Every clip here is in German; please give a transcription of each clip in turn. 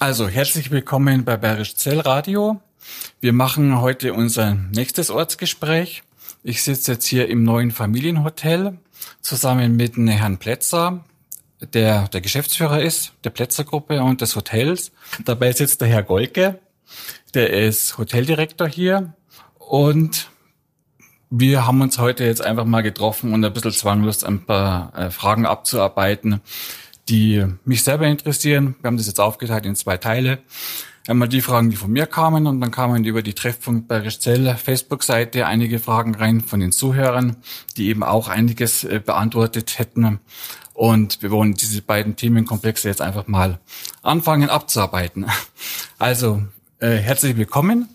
Also, herzlich willkommen bei Bayerisch Zell Radio. Wir machen heute unser nächstes Ortsgespräch. Ich sitze jetzt hier im neuen Familienhotel zusammen mit Herrn Plätzer, der der Geschäftsführer ist, der Plätzergruppe und des Hotels. Dabei sitzt der Herr Golke, der ist Hoteldirektor hier und wir haben uns heute jetzt einfach mal getroffen und ein bisschen zwanglos ein paar äh, Fragen abzuarbeiten, die mich selber interessieren. Wir haben das jetzt aufgeteilt in zwei Teile. Einmal die Fragen, die von mir kamen und dann kamen über die Treffpunkt bei Zell Facebook-Seite einige Fragen rein von den Zuhörern, die eben auch einiges äh, beantwortet hätten. Und wir wollen diese beiden Themenkomplexe jetzt einfach mal anfangen abzuarbeiten. Also, äh, herzlich willkommen.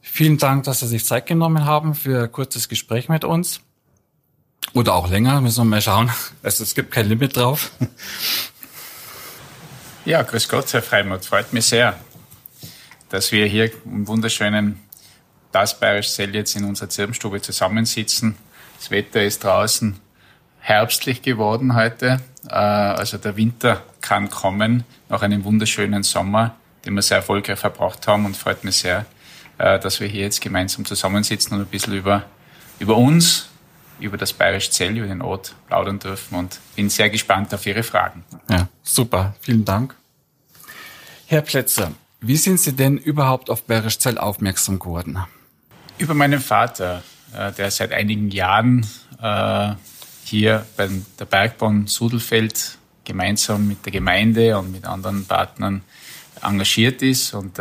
Vielen Dank, dass Sie sich Zeit genommen haben für ein kurzes Gespräch mit uns. Oder auch länger, müssen wir mal schauen. Also es gibt kein Limit drauf. Ja, grüß Gott, Herr Freimuth. Freut mich sehr, dass wir hier im wunderschönen Das Bayerisch Zell jetzt in unserer Zirbenstube zusammensitzen. Das Wetter ist draußen herbstlich geworden heute. Äh, also der Winter kann kommen nach einem wunderschönen Sommer, den wir sehr erfolgreich verbracht haben und freut mich sehr, äh, dass wir hier jetzt gemeinsam zusammensitzen und ein bisschen über, über uns, über das Bayerisch Zell, über den Ort plaudern dürfen und bin sehr gespannt auf Ihre Fragen. Ja, super. Vielen Dank. Herr Plätzer, wie sind Sie denn überhaupt auf Bayerisch Zell aufmerksam geworden? Über meinen Vater, äh, der seit einigen Jahren äh, hier bei der Bergbahn Sudelfeld gemeinsam mit der Gemeinde und mit anderen Partnern engagiert ist und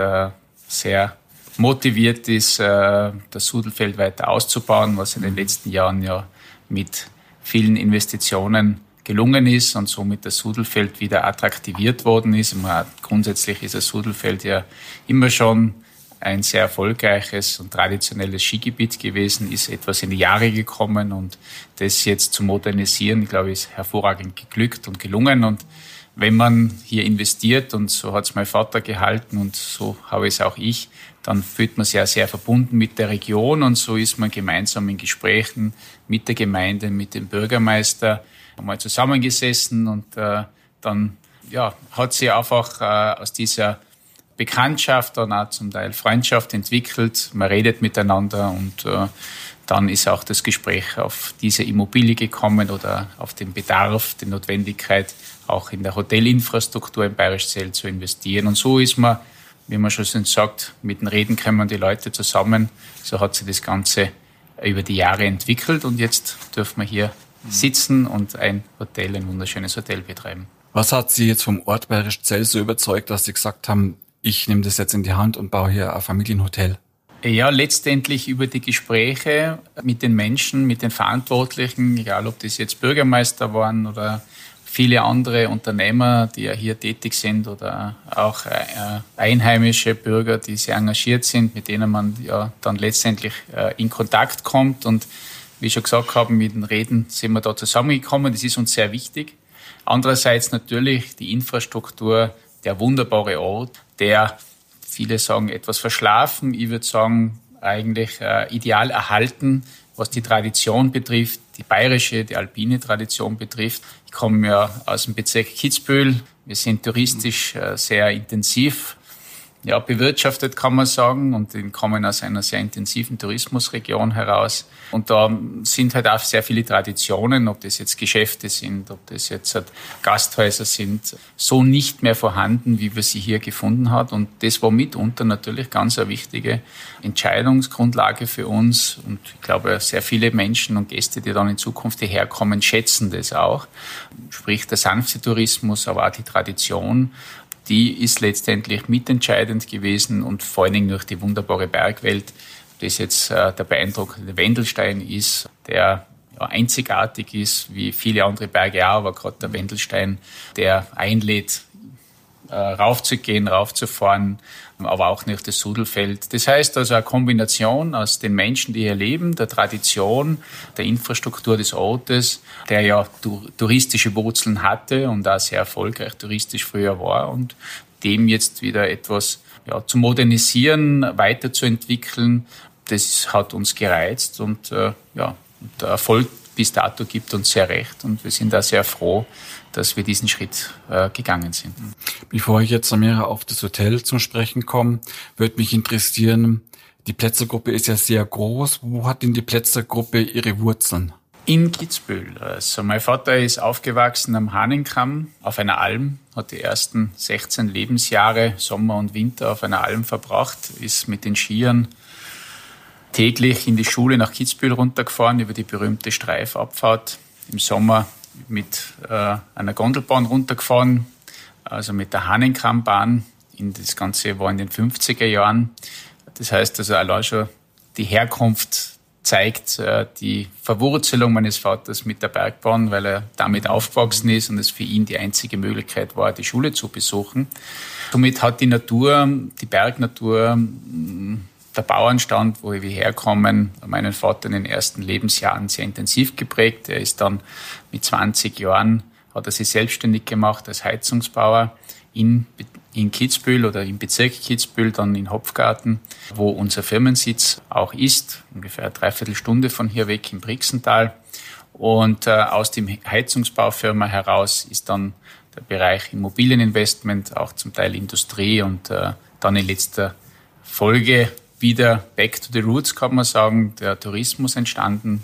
sehr motiviert ist, äh, das Sudelfeld weiter auszubauen, was in den letzten Jahren ja mit vielen Investitionen gelungen ist und somit das Sudelfeld wieder attraktiviert worden ist. Grundsätzlich ist das Sudelfeld ja immer schon ein sehr erfolgreiches und traditionelles Skigebiet gewesen, ist etwas in die Jahre gekommen und das jetzt zu modernisieren, glaube ich, ist hervorragend geglückt und gelungen und wenn man hier investiert, und so hat es mein Vater gehalten und so habe es auch ich, dann fühlt man sich ja sehr verbunden mit der Region und so ist man gemeinsam in Gesprächen mit der Gemeinde, mit dem Bürgermeister einmal zusammengesessen und äh, dann ja, hat sich einfach äh, aus dieser Bekanntschaft und auch zum Teil Freundschaft entwickelt. Man redet miteinander und äh, dann ist auch das Gespräch auf diese Immobilie gekommen oder auf den Bedarf, die Notwendigkeit, auch in der Hotelinfrastruktur im Bayerischzell zu investieren. Und so ist man, wie man schon sagt, mit den Reden kommen die Leute zusammen. So hat sich das Ganze über die Jahre entwickelt und jetzt dürfen wir hier sitzen und ein Hotel, ein wunderschönes Hotel betreiben. Was hat Sie jetzt vom Ort Bayerischzell so überzeugt, dass Sie gesagt haben, ich nehme das jetzt in die Hand und baue hier ein Familienhotel? Ja, letztendlich über die Gespräche mit den Menschen, mit den Verantwortlichen, egal ob das jetzt Bürgermeister waren oder viele andere Unternehmer, die ja hier tätig sind oder auch äh, einheimische Bürger, die sehr engagiert sind, mit denen man ja dann letztendlich äh, in Kontakt kommt. Und wie ich schon gesagt habe, mit den Reden sind wir da zusammengekommen. Das ist uns sehr wichtig. Andererseits natürlich die Infrastruktur, der wunderbare Ort, der viele sagen etwas verschlafen. Ich würde sagen, eigentlich äh, ideal erhalten, was die Tradition betrifft, die bayerische, die alpine Tradition betrifft. Ich komme ja aus dem Bezirk Kitzbühel. Wir sind touristisch äh, sehr intensiv ja, bewirtschaftet, kann man sagen, und die kommen aus einer sehr intensiven Tourismusregion heraus. Und da sind halt auch sehr viele Traditionen, ob das jetzt Geschäfte sind, ob das jetzt halt Gasthäuser sind, so nicht mehr vorhanden, wie wir sie hier gefunden hat. Und das war mitunter natürlich ganz eine wichtige Entscheidungsgrundlage für uns. Und ich glaube, sehr viele Menschen und Gäste, die dann in Zukunft hierher kommen, schätzen das auch. Sprich der sanfte Tourismus, aber auch die Tradition die ist letztendlich mitentscheidend gewesen und vor allen Dingen durch die wunderbare Bergwelt, das jetzt äh, der beeindruckende Wendelstein ist, der einzigartig ist, wie viele andere Berge auch, aber gerade der Wendelstein, der einlädt, äh, raufzugehen, raufzufahren, aber auch nicht das Sudelfeld. Das heißt also eine Kombination aus den Menschen, die hier leben, der Tradition, der Infrastruktur des Ortes, der ja touristische Wurzeln hatte und auch sehr erfolgreich touristisch früher war und dem jetzt wieder etwas ja, zu modernisieren, weiterzuentwickeln, das hat uns gereizt und äh, ja, der Erfolg bis dato gibt uns sehr recht und wir sind da sehr froh, dass wir diesen Schritt äh, gegangen sind. Bevor ich jetzt mehr auf das Hotel zum Sprechen komme, würde mich interessieren, die Plätzergruppe ist ja sehr groß. Wo hat denn die Plätzergruppe ihre Wurzeln? In Kitzbühel. Also mein Vater ist aufgewachsen am Hahnenkamm auf einer Alm, hat die ersten 16 Lebensjahre Sommer und Winter auf einer Alm verbracht, ist mit den Skiern täglich in die Schule nach Kitzbühel runtergefahren über die berühmte Streifabfahrt. Im Sommer mit äh, einer Gondelbahn runtergefahren, also mit der Hahnenkammbahn. Das Ganze war in den 50er Jahren. Das heißt also allein schon die Herkunft zeigt äh, die Verwurzelung meines Vaters mit der Bergbahn, weil er damit aufgewachsen ist und es für ihn die einzige Möglichkeit war, die Schule zu besuchen. Somit hat die Natur, die Bergnatur, der Bauernstand, wo wir herkommen, meinen Vater in den ersten Lebensjahren sehr intensiv geprägt. Er ist dann mit 20 Jahren, hat er sich selbstständig gemacht als Heizungsbauer in, in Kitzbühel oder im Bezirk Kitzbühel, dann in Hopfgarten, wo unser Firmensitz auch ist, ungefähr eine Dreiviertelstunde von hier weg im Brixental. Und äh, aus dem Heizungsbaufirma heraus ist dann der Bereich Immobilieninvestment, auch zum Teil Industrie und äh, dann in letzter Folge wieder back to the roots, kann man sagen, der Tourismus entstanden.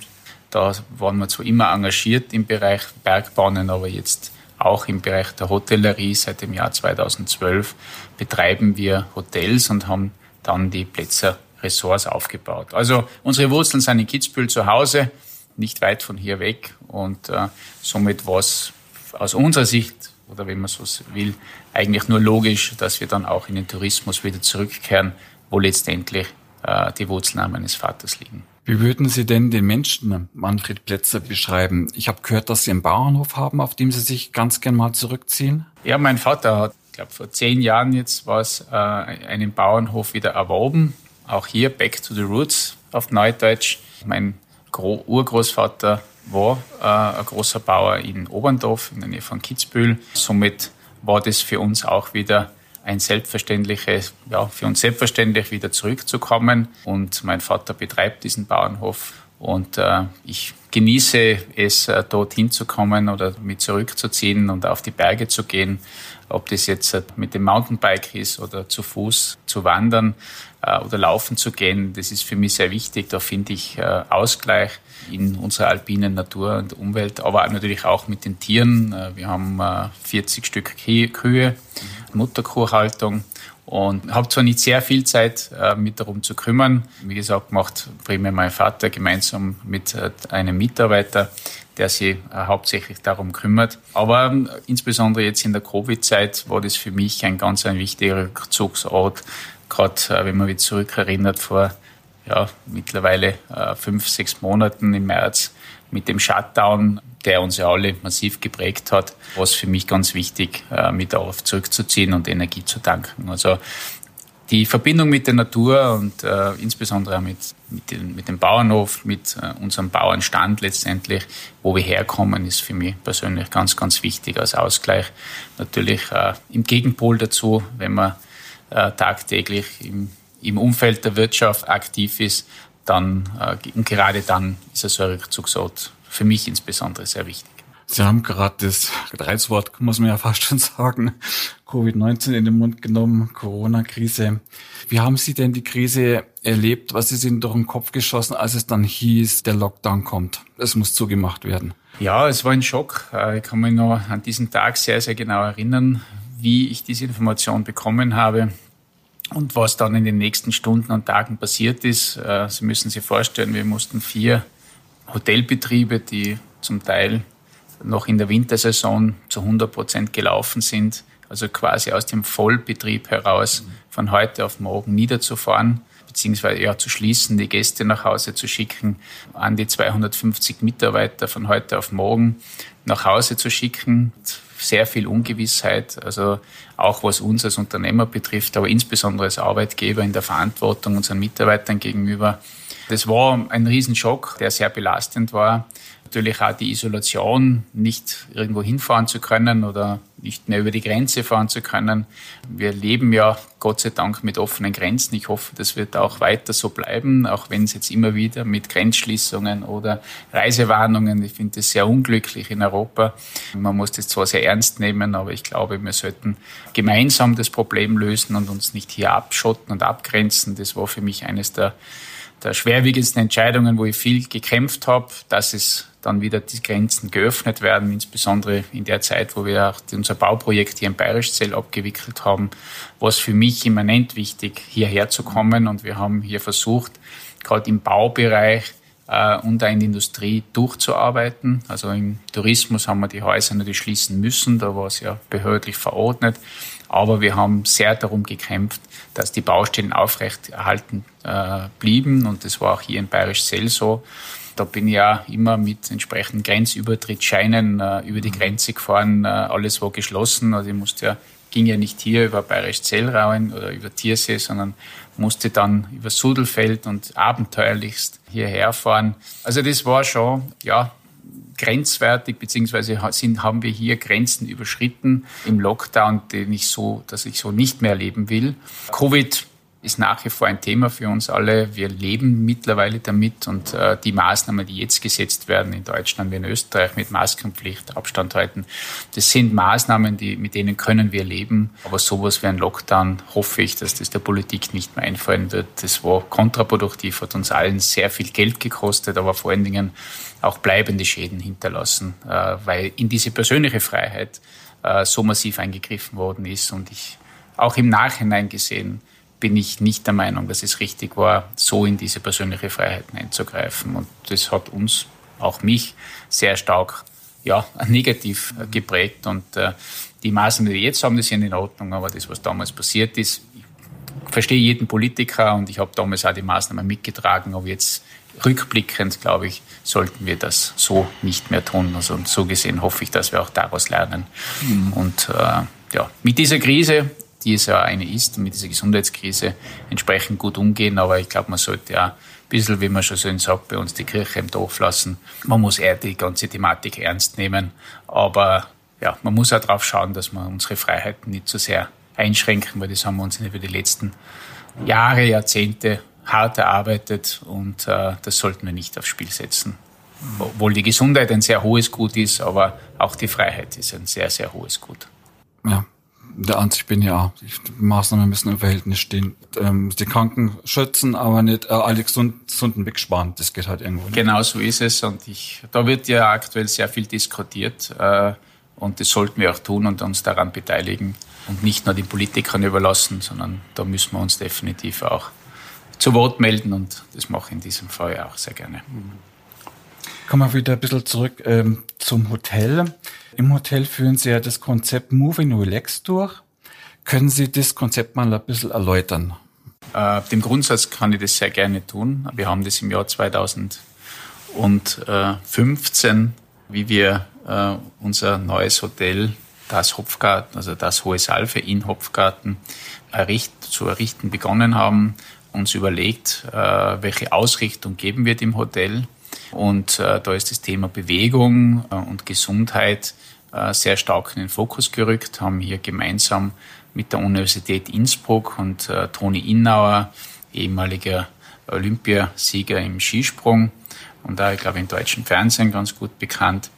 Da waren wir zwar immer engagiert im Bereich Bergbahnen, aber jetzt auch im Bereich der Hotellerie seit dem Jahr 2012 betreiben wir Hotels und haben dann die Plätze Ressorts aufgebaut. Also unsere Wurzeln sind in Kitzbühel zu Hause, nicht weit von hier weg und äh, somit war es aus unserer Sicht oder wenn man so will, eigentlich nur logisch, dass wir dann auch in den Tourismus wieder zurückkehren, wo letztendlich äh, die Wurzeln meines Vaters liegen. Wie würden Sie denn den Menschen Manfred Plätzer beschreiben? Ich habe gehört, dass Sie einen Bauernhof haben, auf dem Sie sich ganz gern mal zurückziehen. Ja, mein Vater hat, ich glaube vor zehn Jahren jetzt war es, äh, einen Bauernhof wieder erworben. Auch hier Back to the Roots auf Neudeutsch. Mein Gro Urgroßvater war äh, ein großer Bauer in Oberndorf in der Nähe von Kitzbühel. Somit war das für uns auch wieder ein selbstverständliches, ja, für uns selbstverständlich wieder zurückzukommen. Und mein Vater betreibt diesen Bauernhof und äh, ich genieße es, äh, dorthin zu kommen oder mit zurückzuziehen und auf die Berge zu gehen. Ob das jetzt äh, mit dem Mountainbike ist oder zu Fuß zu wandern oder laufen zu gehen, das ist für mich sehr wichtig. Da finde ich äh, Ausgleich in unserer alpinen Natur und Umwelt, aber natürlich auch mit den Tieren. Äh, wir haben 40 äh, Stück Kühe, Mutterkuhhaltung und habe zwar nicht sehr viel Zeit, äh, mit darum zu kümmern. Wie gesagt, macht primär mein Vater gemeinsam mit einem Mitarbeiter, der sich hauptsächlich darum kümmert. Aber insbesondere jetzt in der Covid-Zeit war das für mich ein ganz ein wichtiger Rückzugsort, gerade wenn man sich zurückerinnert vor ja, mittlerweile äh, fünf, sechs Monaten im März mit dem Shutdown, der uns ja alle massiv geprägt hat, war es für mich ganz wichtig, äh, mit darauf zurückzuziehen und Energie zu tanken. Also die Verbindung mit der Natur und äh, insbesondere mit, mit, den, mit dem Bauernhof, mit äh, unserem Bauernstand letztendlich, wo wir herkommen, ist für mich persönlich ganz, ganz wichtig als Ausgleich. Natürlich äh, im Gegenpol dazu, wenn man äh, tagtäglich im im Umfeld der Wirtschaft aktiv ist, dann äh, und gerade dann ist so ein Rückzugsort für mich insbesondere sehr wichtig. Sie haben gerade das Reizwort, muss man ja fast schon sagen, Covid-19 in den Mund genommen, Corona-Krise. Wie haben Sie denn die Krise erlebt? Was ist Ihnen durch den Kopf geschossen, als es dann hieß, der Lockdown kommt? Es muss zugemacht werden. Ja, es war ein Schock. Äh, ich kann mich noch an diesen Tag sehr, sehr genau erinnern, wie ich diese Information bekommen habe. Und was dann in den nächsten Stunden und Tagen passiert ist, äh, Sie müssen sich vorstellen, wir mussten vier Hotelbetriebe, die zum Teil noch in der Wintersaison zu 100 Prozent gelaufen sind, also quasi aus dem Vollbetrieb heraus von heute auf morgen niederzufahren, beziehungsweise ja zu schließen, die Gäste nach Hause zu schicken, an die 250 Mitarbeiter von heute auf morgen nach Hause zu schicken sehr viel Ungewissheit, also auch was uns als Unternehmer betrifft, aber insbesondere als Arbeitgeber in der Verantwortung unseren Mitarbeitern gegenüber. Das war ein Riesenschock, der sehr belastend war. Natürlich auch die Isolation, nicht irgendwo hinfahren zu können oder nicht mehr über die Grenze fahren zu können. Wir leben ja Gott sei Dank mit offenen Grenzen. Ich hoffe, das wird auch weiter so bleiben, auch wenn es jetzt immer wieder mit Grenzschließungen oder Reisewarnungen, ich finde das sehr unglücklich in Europa. Man muss das zwar sehr ernst nehmen, aber ich glaube, wir sollten gemeinsam das Problem lösen und uns nicht hier abschotten und abgrenzen. Das war für mich eines der der schwerwiegendsten Entscheidungen, wo ich viel gekämpft habe, dass es dann wieder die Grenzen geöffnet werden, insbesondere in der Zeit, wo wir auch unser Bauprojekt hier im Bayerischzell abgewickelt haben, war es für mich immanent wichtig, hierher zu kommen. Und wir haben hier versucht, gerade im Baubereich äh, und auch in der Industrie durchzuarbeiten. Also im Tourismus haben wir die Häuser natürlich schließen müssen, da war es ja behördlich verordnet. Aber wir haben sehr darum gekämpft, dass die Baustellen aufrechterhalten äh, blieben. Und das war auch hier in Bayerischzell so. Da bin ich ja immer mit entsprechenden Grenzübertrittsscheinen äh, über die mhm. Grenze gefahren. Äh, alles war geschlossen. Also ich musste ja, ging ja nicht hier über Bayerisch Zellrauen oder über Tiersee, sondern musste dann über Sudelfeld und abenteuerlichst hierher fahren. Also das war schon, ja, grenzwertig, beziehungsweise sind, haben wir hier Grenzen überschritten im Lockdown, den ich so, dass ich so nicht mehr erleben will. Covid ist nach wie vor ein Thema für uns alle. Wir leben mittlerweile damit und äh, die Maßnahmen, die jetzt gesetzt werden in Deutschland wie in Österreich mit Maskenpflicht, Abstand halten, das sind Maßnahmen, die, mit denen können wir leben. Aber sowas wie ein Lockdown hoffe ich, dass das der Politik nicht mehr einfallen wird. Das war kontraproduktiv, hat uns allen sehr viel Geld gekostet, aber vor allen Dingen auch bleibende Schäden hinterlassen, äh, weil in diese persönliche Freiheit äh, so massiv eingegriffen worden ist und ich auch im Nachhinein gesehen bin ich nicht der Meinung, dass es richtig war, so in diese persönliche Freiheit einzugreifen. Und das hat uns, auch mich, sehr stark ja, negativ äh, geprägt. Und die Maßnahmen, die wir jetzt haben, die sind in Ordnung, aber das, was damals passiert ist, ich verstehe jeden Politiker und ich habe damals auch die Maßnahmen mitgetragen, aber jetzt rückblickend, glaube ich, sollten wir das so nicht mehr tun. Also und so gesehen hoffe ich, dass wir auch daraus lernen. Mhm. Und äh, ja, mit dieser Krise die es ja eine ist, mit dieser Gesundheitskrise entsprechend gut umgehen. Aber ich glaube, man sollte ja ein bisschen, wie man schon so sagt, bei uns die Kirche im Dorf lassen. Man muss eher die ganze Thematik ernst nehmen. Aber ja, man muss auch darauf schauen, dass wir unsere Freiheiten nicht zu so sehr einschränken, weil das haben wir uns über die letzten Jahre, Jahrzehnte hart erarbeitet und äh, das sollten wir nicht aufs Spiel setzen. Obwohl die Gesundheit ein sehr hohes Gut ist, aber auch die Freiheit ist ein sehr, sehr hohes Gut. Ja, der Ansicht bin ja, die Maßnahmen müssen im Verhältnis stehen. Ähm, die Kranken schützen, aber nicht äh, alle Gesunden wegsparen. Das geht halt irgendwo nicht. Genau so ist es. Und ich, da wird ja aktuell sehr viel diskutiert. Äh, und das sollten wir auch tun und uns daran beteiligen und nicht nur den Politikern überlassen, sondern da müssen wir uns definitiv auch zu Wort melden und das mache ich in diesem Fall auch sehr gerne. Kommen wir wieder ein bisschen zurück ähm, zum Hotel. Im Hotel führen Sie ja das Konzept Moving Relax durch. Können Sie das Konzept mal ein bisschen erläutern? Äh, dem Grundsatz kann ich das sehr gerne tun. Wir haben das im Jahr 2015, wie wir äh, unser neues Hotel, das Hopfgarten, also das Hohe Salve in Hopfgarten, erricht, zu errichten begonnen haben, uns überlegt, äh, welche Ausrichtung geben wir dem Hotel. Und äh, da ist das Thema Bewegung äh, und Gesundheit sehr stark in den Fokus gerückt, haben hier gemeinsam mit der Universität Innsbruck und Toni Innauer, ehemaliger Olympiasieger im Skisprung und da, ich glaube, im deutschen Fernsehen ganz gut bekannt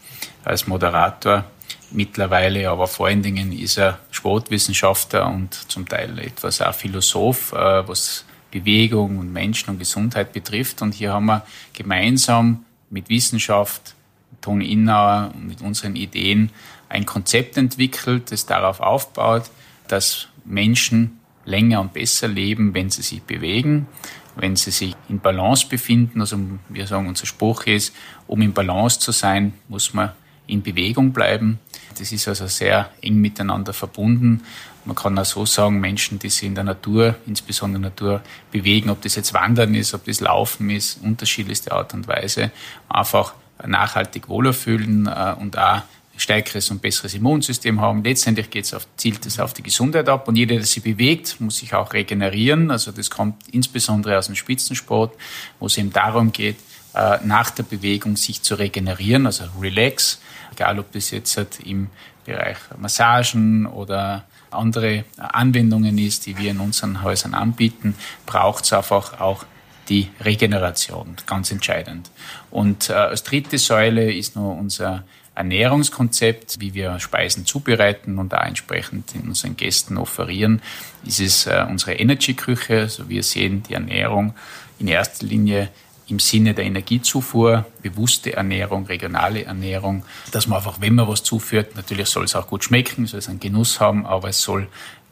als Moderator. Mittlerweile, aber vor allen Dingen ist er Sportwissenschaftler und zum Teil etwas auch Philosoph, was Bewegung und Menschen und Gesundheit betrifft. Und hier haben wir gemeinsam mit Wissenschaft, Toni Innauer und mit unseren Ideen ein Konzept entwickelt, das darauf aufbaut, dass Menschen länger und besser leben, wenn sie sich bewegen, wenn sie sich in Balance befinden. Also wir sagen, unser Spruch ist, um in Balance zu sein, muss man in Bewegung bleiben. Das ist also sehr eng miteinander verbunden. Man kann auch so sagen, Menschen, die sich in der Natur, insbesondere in der Natur, bewegen, ob das jetzt Wandern ist, ob das Laufen ist, unterschiedlichste Art und Weise, einfach nachhaltig wohler fühlen äh, und auch stärkeres und besseres Immunsystem haben. Letztendlich geht es auf, zielt es auf die Gesundheit ab und jeder, der sich bewegt, muss sich auch regenerieren. Also das kommt insbesondere aus dem Spitzensport, wo es eben darum geht, äh, nach der Bewegung sich zu regenerieren, also Relax, egal ob das jetzt halt im Bereich Massagen oder andere Anwendungen ist, die wir in unseren Häusern anbieten, braucht es einfach auch die Regeneration, ganz entscheidend. Und äh, als dritte Säule ist nur unser Ernährungskonzept, wie wir Speisen zubereiten und da entsprechend in unseren Gästen offerieren, ist es äh, unsere Energy-Küche. Also wir sehen die Ernährung in erster Linie im Sinne der Energiezufuhr, bewusste Ernährung, regionale Ernährung, dass man einfach, wenn man was zuführt, natürlich soll es auch gut schmecken, soll es einen Genuss haben, aber es soll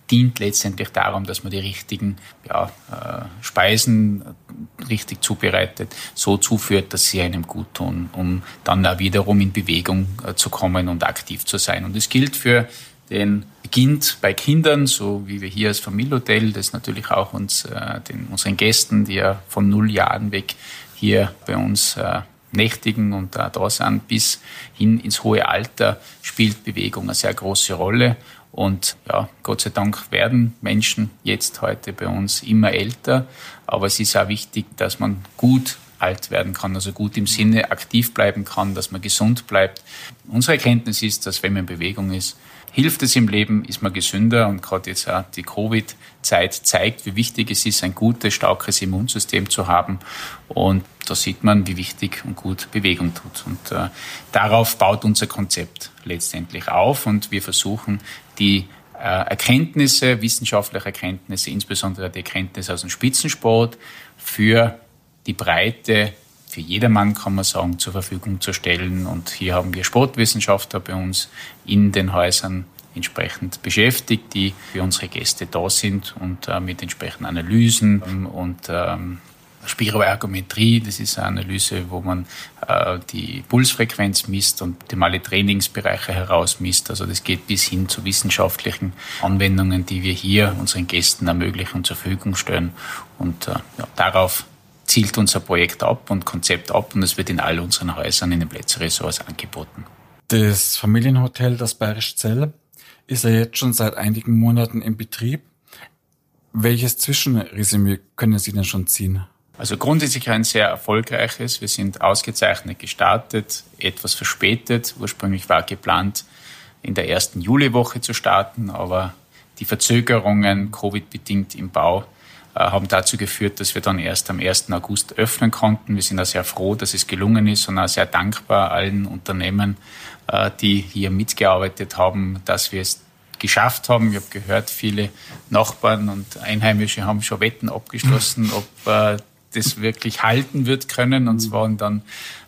dient letztendlich darum, dass man die richtigen ja, äh, Speisen richtig zubereitet, so zuführt, dass sie einem gut tun, um dann auch wiederum in Bewegung äh, zu kommen und aktiv zu sein. Und es gilt für den beginnt bei Kindern, so wie wir hier als Familienhotel, das natürlich auch uns, äh, den, unseren Gästen, die ja von null Jahren weg hier bei uns äh, nächtigen und äh, da sind bis hin ins hohe Alter spielt Bewegung eine sehr große Rolle. Und ja, Gott sei Dank werden Menschen jetzt heute bei uns immer älter. Aber es ist auch wichtig, dass man gut alt werden kann, also gut im Sinne aktiv bleiben kann, dass man gesund bleibt. Unsere Erkenntnis ist, dass wenn man in Bewegung ist, hilft es im Leben, ist man gesünder und gerade jetzt auch die Covid-Zeit zeigt, wie wichtig es ist, ein gutes, starkes Immunsystem zu haben und da sieht man, wie wichtig und gut Bewegung tut. Und äh, darauf baut unser Konzept letztendlich auf und wir versuchen, die äh, Erkenntnisse, wissenschaftliche Erkenntnisse, insbesondere die Erkenntnisse aus dem Spitzensport für die Breite, für jedermann kann man sagen, zur Verfügung zu stellen. Und hier haben wir Sportwissenschaftler bei uns in den Häusern entsprechend beschäftigt, die für unsere Gäste da sind und äh, mit entsprechenden Analysen und ähm, Spiroergometrie, das ist eine Analyse, wo man äh, die Pulsfrequenz misst und optimale Trainingsbereiche herausmisst. Also das geht bis hin zu wissenschaftlichen Anwendungen, die wir hier unseren Gästen ermöglichen und zur Verfügung stellen. Und äh, ja, darauf zielt unser Projekt ab und Konzept ab und es wird in all unseren Häusern in den Plätze-Ressorts angeboten. Das Familienhotel, das Bayerisch Zell, ist ja jetzt schon seit einigen Monaten in Betrieb. Welches Zwischenresümee können Sie denn schon ziehen? Also grundsätzlich ein sehr erfolgreiches. Wir sind ausgezeichnet gestartet, etwas verspätet. Ursprünglich war geplant, in der ersten Juliwoche zu starten, aber die Verzögerungen, Covid-bedingt im Bau, haben dazu geführt, dass wir dann erst am 1. August öffnen konnten. Wir sind auch sehr froh, dass es gelungen ist und auch sehr dankbar allen Unternehmen, äh, die hier mitgearbeitet haben, dass wir es geschafft haben. Ich habe gehört, viele Nachbarn und Einheimische haben schon Wetten abgeschlossen, ob äh, das wirklich halten wird können. Und es waren dann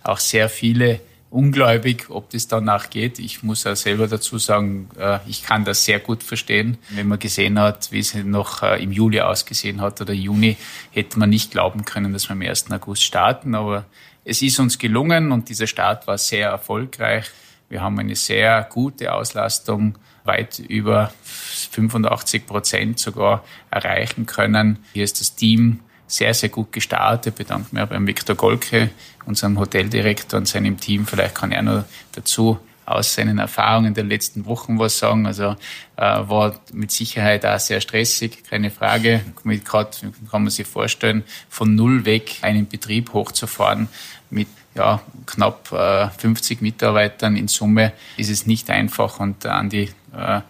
auch sehr viele ungläubig, ob das danach geht. Ich muss ja selber dazu sagen, äh, ich kann das sehr gut verstehen. Wenn man gesehen hat, wie es noch äh, im Juli ausgesehen hat oder Juni, hätte man nicht glauben können, dass wir am 1. August starten. Aber es ist uns gelungen und dieser Start war sehr erfolgreich. Wir haben eine sehr gute Auslastung, weit über 85 Prozent sogar erreichen können. Hier ist das Team sehr, sehr gut gestartet. Bedanke mich beim Viktor Golke, unserem Hoteldirektor und seinem Team. Vielleicht kann er noch dazu aus seinen Erfahrungen der letzten Wochen was sagen. Also äh, war mit Sicherheit auch sehr stressig, keine Frage. Mit grad, kann man sich vorstellen, von null weg einen Betrieb hochzufahren mit ja, knapp äh, 50 Mitarbeitern in Summe ist es nicht einfach und an die äh,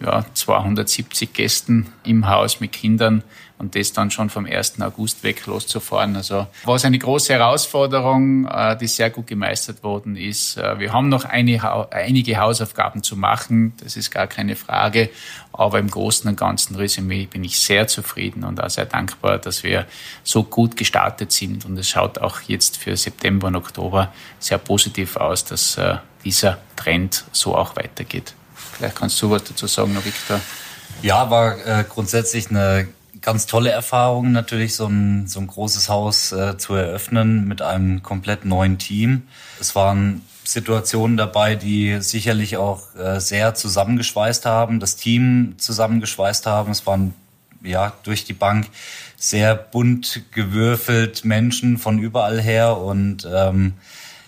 ja, 270 Gästen im Haus mit Kindern und das dann schon vom 1. August weg loszufahren. Also war es eine große Herausforderung, äh, die sehr gut gemeistert worden ist. Äh, wir haben noch einige Hausaufgaben zu machen, das ist gar keine Frage. Aber im Großen und Ganzen Resümee bin ich sehr zufrieden und auch sehr dankbar, dass wir so gut gestartet sind. Und es schaut auch jetzt für September und Oktober sehr positiv aus, dass äh, dieser Trend so auch weitergeht. Vielleicht kannst du was dazu sagen, Victor. Ja, war äh, grundsätzlich eine ganz tolle Erfahrung, natürlich so ein, so ein großes Haus äh, zu eröffnen mit einem komplett neuen Team. Es waren Situationen dabei, die sicherlich auch äh, sehr zusammengeschweißt haben, das Team zusammengeschweißt haben. Es waren ja durch die Bank sehr bunt gewürfelt Menschen von überall her und ähm,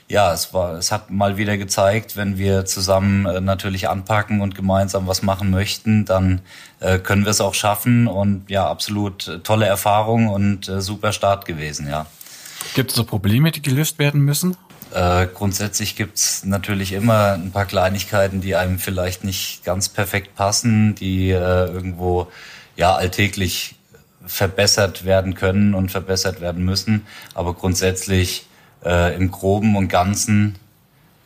ja, es war, es hat mal wieder gezeigt, wenn wir zusammen äh, natürlich anpacken und gemeinsam was machen möchten, dann äh, können wir es auch schaffen und ja, absolut tolle Erfahrung und äh, super Start gewesen, ja. Gibt es so Probleme, die gelöst werden müssen? Äh, grundsätzlich gibt's natürlich immer ein paar Kleinigkeiten, die einem vielleicht nicht ganz perfekt passen, die äh, irgendwo ja alltäglich verbessert werden können und verbessert werden müssen. Aber grundsätzlich äh, im Groben und Ganzen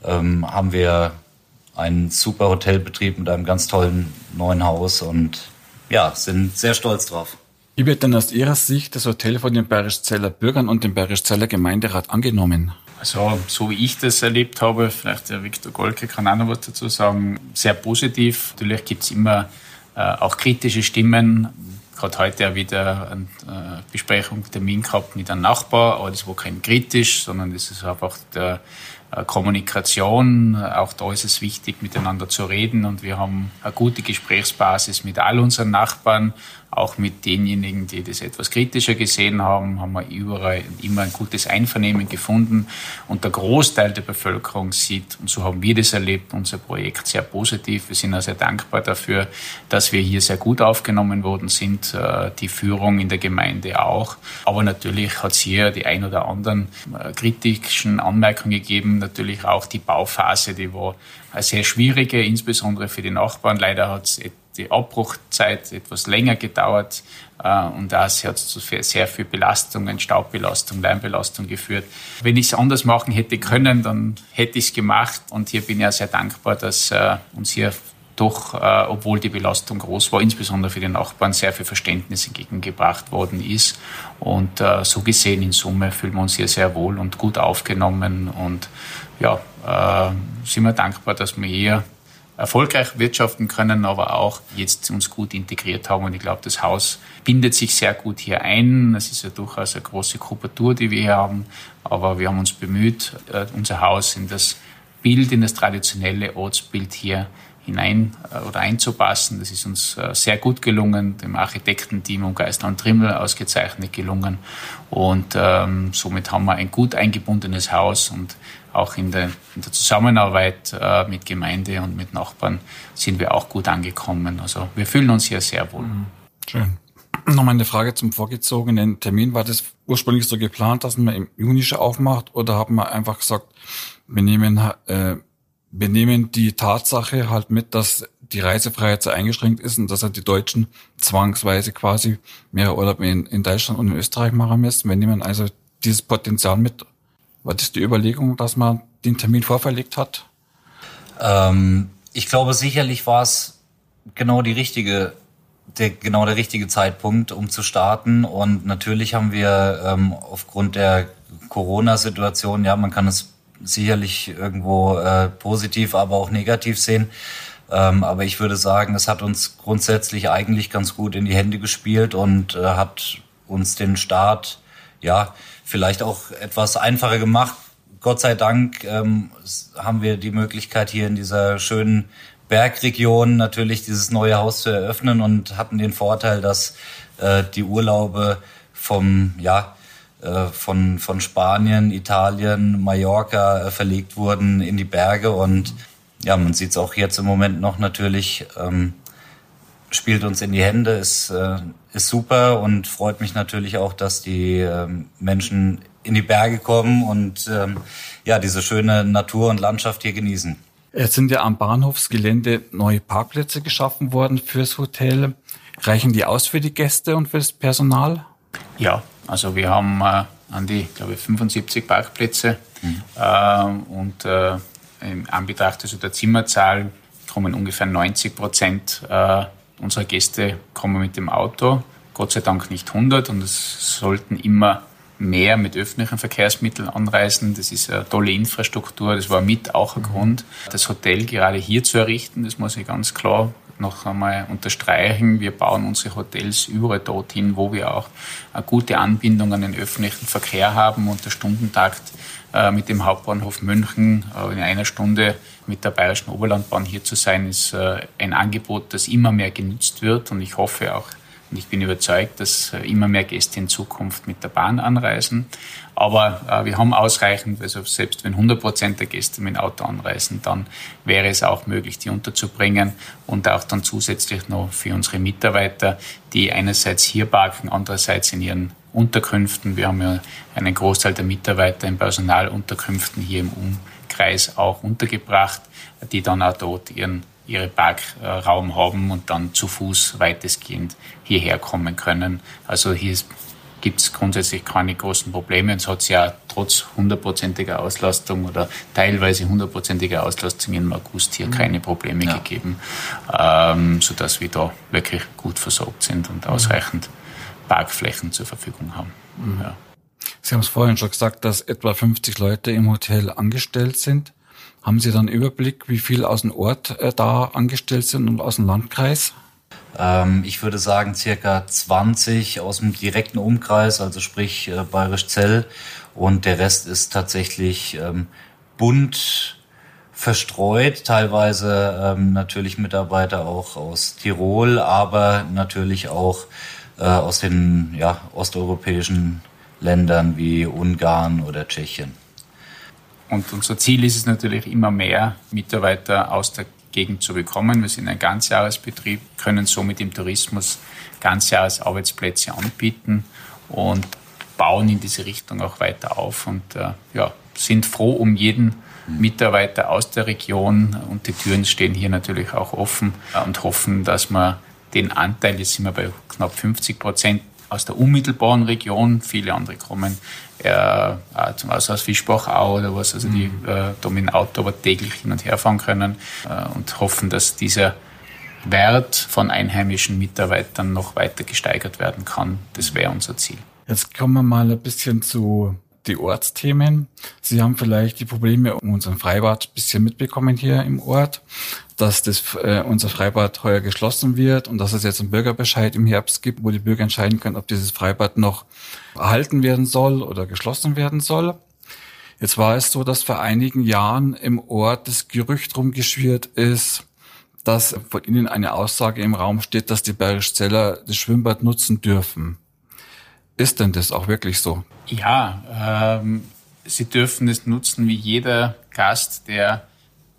ähm, haben wir einen super Hotelbetrieb mit einem ganz tollen neuen Haus und ja, sind sehr stolz drauf. Wie wird denn aus Ihrer Sicht das Hotel von den Bayerischzeller Bürgern und dem Bayerischzeller Gemeinderat angenommen? Also, so wie ich das erlebt habe, vielleicht der Viktor Golke kann auch noch was dazu sagen, sehr positiv. Natürlich gibt es immer äh, auch kritische Stimmen. Gerade heute wieder eine äh, Besprechung, Termin gehabt mit einem Nachbar, aber das war kein kritisch, sondern das ist einfach der äh, Kommunikation. Auch da ist es wichtig, miteinander zu reden und wir haben eine gute Gesprächsbasis mit all unseren Nachbarn auch mit denjenigen, die das etwas kritischer gesehen haben, haben wir überall immer ein gutes Einvernehmen gefunden. Und der Großteil der Bevölkerung sieht, und so haben wir das erlebt, unser Projekt sehr positiv. Wir sind auch sehr dankbar dafür, dass wir hier sehr gut aufgenommen worden sind, äh, die Führung in der Gemeinde auch. Aber natürlich hat es hier die ein oder anderen äh, kritischen Anmerkungen gegeben. Natürlich auch die Bauphase, die war eine sehr schwierige, insbesondere für die Nachbarn. Leider hat es die Abbruchzeit etwas länger gedauert äh, und das hat zu sehr viel Belastungen, Staubbelastung, Lärmbelastung geführt. Wenn ich es anders machen hätte können, dann hätte ich es gemacht und hier bin ich ja sehr dankbar, dass äh, uns hier doch, äh, obwohl die Belastung groß war, insbesondere für die Nachbarn, sehr viel Verständnis entgegengebracht worden ist. Und äh, so gesehen in Summe fühlen wir uns hier sehr wohl und gut aufgenommen und ja, äh, sind wir dankbar, dass wir hier erfolgreich wirtschaften können, aber auch jetzt uns gut integriert haben. Und ich glaube, das Haus bindet sich sehr gut hier ein. Es ist ja durchaus eine große Kubatur, die wir hier haben. Aber wir haben uns bemüht, äh, unser Haus in das Bild, in das traditionelle Ortsbild hier hinein äh, oder einzupassen. Das ist uns äh, sehr gut gelungen, dem Architektenteam um Geistner und Trimmel ausgezeichnet gelungen. Und ähm, somit haben wir ein gut eingebundenes Haus und auch in der, in der Zusammenarbeit äh, mit Gemeinde und mit Nachbarn sind wir auch gut angekommen. Also wir fühlen uns hier sehr wohl. Mhm. Schön. Nochmal eine Frage zum vorgezogenen Termin. War das ursprünglich so geplant, dass man im Juni schon aufmacht oder haben wir einfach gesagt, wir nehmen, äh, wir nehmen die Tatsache halt mit, dass die Reisefreiheit sehr eingeschränkt ist und dass halt die Deutschen zwangsweise quasi mehr Urlaub in, in Deutschland und in Österreich machen müssen. Wir nehmen also dieses Potenzial mit war das die Überlegung, dass man den Termin vorverlegt hat? Ähm, ich glaube, sicherlich war es genau die richtige, der, genau der richtige Zeitpunkt, um zu starten. Und natürlich haben wir ähm, aufgrund der Corona-Situation, ja, man kann es sicherlich irgendwo äh, positiv, aber auch negativ sehen. Ähm, aber ich würde sagen, es hat uns grundsätzlich eigentlich ganz gut in die Hände gespielt und äh, hat uns den Start, ja, vielleicht auch etwas einfacher gemacht. Gott sei Dank ähm, haben wir die Möglichkeit hier in dieser schönen Bergregion natürlich dieses neue Haus zu eröffnen und hatten den Vorteil, dass äh, die Urlaube vom ja äh, von von Spanien, Italien, Mallorca äh, verlegt wurden in die Berge und ja man sieht es auch jetzt im Moment noch natürlich ähm, spielt uns in die Hände, ist, äh, ist super und freut mich natürlich auch, dass die ähm, Menschen in die Berge kommen und ähm, ja, diese schöne Natur und Landschaft hier genießen. Es sind ja am Bahnhofsgelände neue Parkplätze geschaffen worden fürs Hotel. Reichen die aus für die Gäste und fürs Personal? Ja, also wir haben äh, an die, glaube ich, 75 Parkplätze mhm. äh, und äh, in Anbetracht also der Zimmerzahl kommen ungefähr 90 Prozent äh, Unsere Gäste kommen mit dem Auto, Gott sei Dank nicht 100 und es sollten immer mehr mit öffentlichen Verkehrsmitteln anreisen. Das ist eine tolle Infrastruktur. Das war mit auch ein Grund, das Hotel gerade hier zu errichten. Das muss ich ganz klar noch einmal unterstreichen. Wir bauen unsere Hotels überall dorthin, wo wir auch eine gute Anbindung an den öffentlichen Verkehr haben und der Stundentakt äh, mit dem Hauptbahnhof München äh, in einer Stunde mit der Bayerischen Oberlandbahn hier zu sein, ist äh, ein Angebot, das immer mehr genützt wird. Und ich hoffe auch und ich bin überzeugt, dass immer mehr Gäste in Zukunft mit der Bahn anreisen. Aber wir haben ausreichend, also selbst wenn 100 Prozent der Gäste mit dem Auto anreisen, dann wäre es auch möglich, die unterzubringen und auch dann zusätzlich noch für unsere Mitarbeiter, die einerseits hier parken, andererseits in ihren Unterkünften. Wir haben ja einen Großteil der Mitarbeiter in Personalunterkünften hier im Umkreis auch untergebracht, die dann auch dort ihren ihre Parkraum haben und dann zu Fuß weitestgehend hierher kommen können. Also hier gibt es grundsätzlich keine großen Probleme. Es hat ja trotz hundertprozentiger Auslastung oder teilweise hundertprozentiger Auslastung im August hier mhm. keine Probleme ja. gegeben, ähm, sodass wir da wirklich gut versorgt sind und mhm. ausreichend Parkflächen zur Verfügung haben. Mhm. Ja. Sie haben es vorhin schon gesagt, dass etwa 50 Leute im Hotel angestellt sind. Haben Sie dann Überblick, wie viel aus dem Ort äh, da angestellt sind und aus dem Landkreis? Ähm, ich würde sagen, circa 20 aus dem direkten Umkreis, also sprich äh, Bayerisch Zell. Und der Rest ist tatsächlich ähm, bunt verstreut, teilweise ähm, natürlich Mitarbeiter auch aus Tirol, aber natürlich auch äh, aus den ja, osteuropäischen Ländern wie Ungarn oder Tschechien. Und unser Ziel ist es natürlich immer mehr Mitarbeiter aus der Gegend zu bekommen. Wir sind ein Ganzjahresbetrieb, können somit im Tourismus Ganzjahresarbeitsplätze anbieten und bauen in diese Richtung auch weiter auf und äh, ja, sind froh um jeden Mitarbeiter aus der Region und die Türen stehen hier natürlich auch offen und hoffen, dass wir den Anteil, jetzt sind wir bei knapp 50 Prozent, aus der unmittelbaren Region, viele andere kommen äh, zum Beispiel aus Fischbachau oder was, also die mhm. äh, da mit dem Auto aber täglich hin und her fahren können äh, und hoffen, dass dieser Wert von einheimischen Mitarbeitern noch weiter gesteigert werden kann. Das wäre unser Ziel. Jetzt kommen wir mal ein bisschen zu die Ortsthemen. Sie haben vielleicht die Probleme um unseren Freibad ein bisschen mitbekommen hier im Ort, dass das, äh, unser Freibad heuer geschlossen wird und dass es jetzt einen Bürgerbescheid im Herbst gibt, wo die Bürger entscheiden können, ob dieses Freibad noch erhalten werden soll oder geschlossen werden soll. Jetzt war es so, dass vor einigen Jahren im Ort das Gerücht rumgeschwirrt ist, dass von Ihnen eine Aussage im Raum steht, dass die Bergsteller das Schwimmbad nutzen dürfen. Ist denn das auch wirklich so? Ja, ähm, Sie dürfen es nutzen wie jeder Gast, der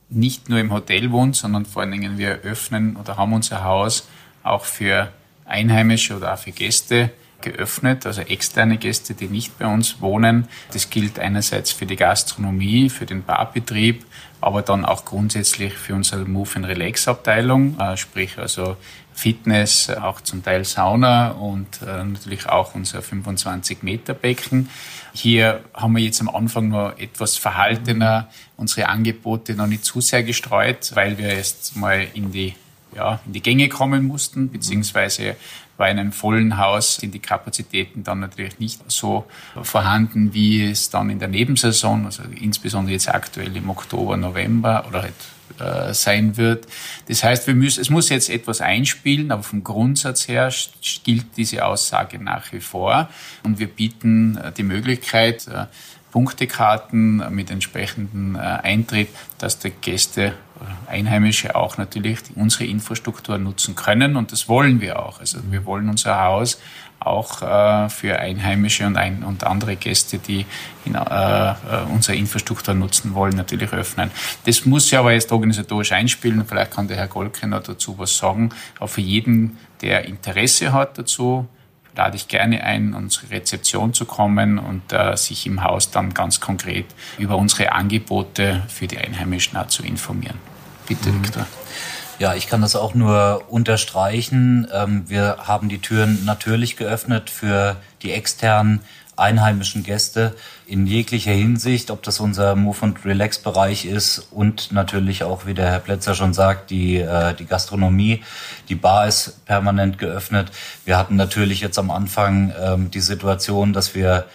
nicht nur im Hotel wohnt, sondern vor allen Dingen wir öffnen oder haben unser Haus auch für Einheimische oder auch für Gäste geöffnet, also externe Gäste, die nicht bei uns wohnen. Das gilt einerseits für die Gastronomie, für den Barbetrieb, aber dann auch grundsätzlich für unsere Move and Relax Abteilung, äh, sprich also Fitness, auch zum Teil Sauna und äh, natürlich auch unser 25 Meter Becken. Hier haben wir jetzt am Anfang nur etwas verhaltener unsere Angebote noch nicht zu sehr gestreut, weil wir erst mal in die ja, in die Gänge kommen mussten, beziehungsweise bei einem vollen Haus sind die Kapazitäten dann natürlich nicht so vorhanden, wie es dann in der Nebensaison, also insbesondere jetzt aktuell im Oktober, November oder halt äh, sein wird. Das heißt, wir müssen, es muss jetzt etwas einspielen, aber vom Grundsatz her gilt diese Aussage nach wie vor. Und wir bieten äh, die Möglichkeit, äh, Punktekarten mit entsprechendem Eintritt, dass die Gäste, Einheimische auch natürlich unsere Infrastruktur nutzen können und das wollen wir auch. Also wir wollen unser Haus auch äh, für Einheimische und, ein, und andere Gäste, die in, äh, äh, unsere Infrastruktur nutzen wollen, natürlich öffnen. Das muss ja aber jetzt organisatorisch einspielen. Vielleicht kann der Herr Golkener dazu was sagen. Aber für jeden, der Interesse hat dazu, lade ich gerne ein, unsere Rezeption zu kommen und äh, sich im Haus dann ganz konkret über unsere Angebote für die Einheimischen auch zu informieren. Bitte, mhm. Viktor. Ja, ich kann das auch nur unterstreichen. Ähm, wir haben die Türen natürlich geöffnet für die externen einheimischen Gäste in jeglicher Hinsicht, ob das unser Move und Relax Bereich ist und natürlich auch, wie der Herr Plätzer schon sagt, die, äh, die Gastronomie. Die Bar ist permanent geöffnet. Wir hatten natürlich jetzt am Anfang ähm, die Situation, dass wir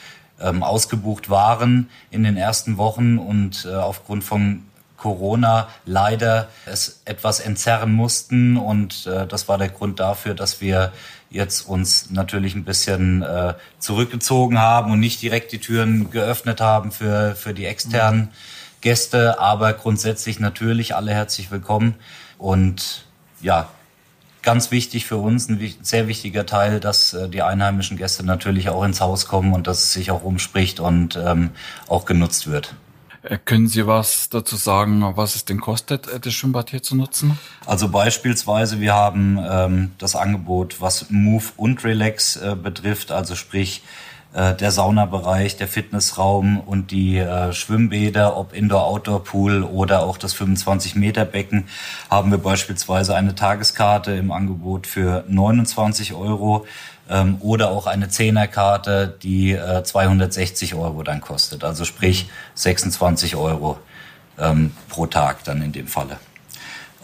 ähm, ausgebucht waren in den ersten Wochen und äh, aufgrund von Corona leider es etwas entzerren mussten und äh, das war der Grund dafür, dass wir jetzt uns natürlich ein bisschen äh, zurückgezogen haben und nicht direkt die Türen geöffnet haben für, für die externen. Gäste, aber grundsätzlich natürlich alle herzlich willkommen und ja, ganz wichtig für uns, ein sehr wichtiger Teil, dass äh, die einheimischen Gäste natürlich auch ins Haus kommen und dass es sich auch umspricht und ähm, auch genutzt wird. Äh, können Sie was dazu sagen, was es denn kostet, äh, das Schwimmbad hier zu nutzen? Also beispielsweise, wir haben ähm, das Angebot, was Move und Relax äh, betrifft, also sprich äh, der Saunabereich, der Fitnessraum und die äh, Schwimmbäder, ob Indoor-Outdoor-Pool oder auch das 25-Meter-Becken, haben wir beispielsweise eine Tageskarte im Angebot für 29 Euro ähm, oder auch eine Zehnerkarte, die äh, 260 Euro dann kostet. Also sprich 26 Euro ähm, pro Tag dann in dem Falle.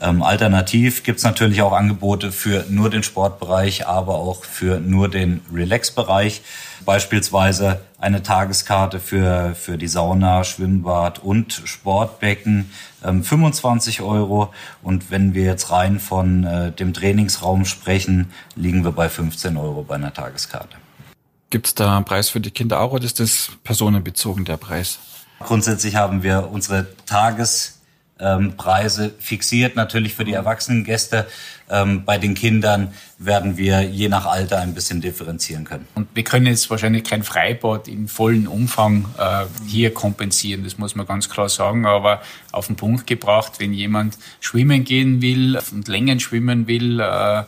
Ähm, alternativ gibt's natürlich auch Angebote für nur den Sportbereich, aber auch für nur den Relax-Bereich. Beispielsweise eine Tageskarte für, für die Sauna, Schwimmbad und Sportbecken, 25 Euro. Und wenn wir jetzt rein von äh, dem Trainingsraum sprechen, liegen wir bei 15 Euro bei einer Tageskarte. Gibt's da einen Preis für die Kinder auch oder ist das personenbezogen der Preis? Grundsätzlich haben wir unsere Tages ähm, Preise fixiert, natürlich für die erwachsenen Gäste. Ähm, bei den Kindern werden wir je nach Alter ein bisschen differenzieren können. Und wir können jetzt wahrscheinlich kein Freibad in vollen Umfang äh, hier kompensieren, das muss man ganz klar sagen, aber auf den Punkt gebracht, wenn jemand schwimmen gehen will und Längen schwimmen will, äh,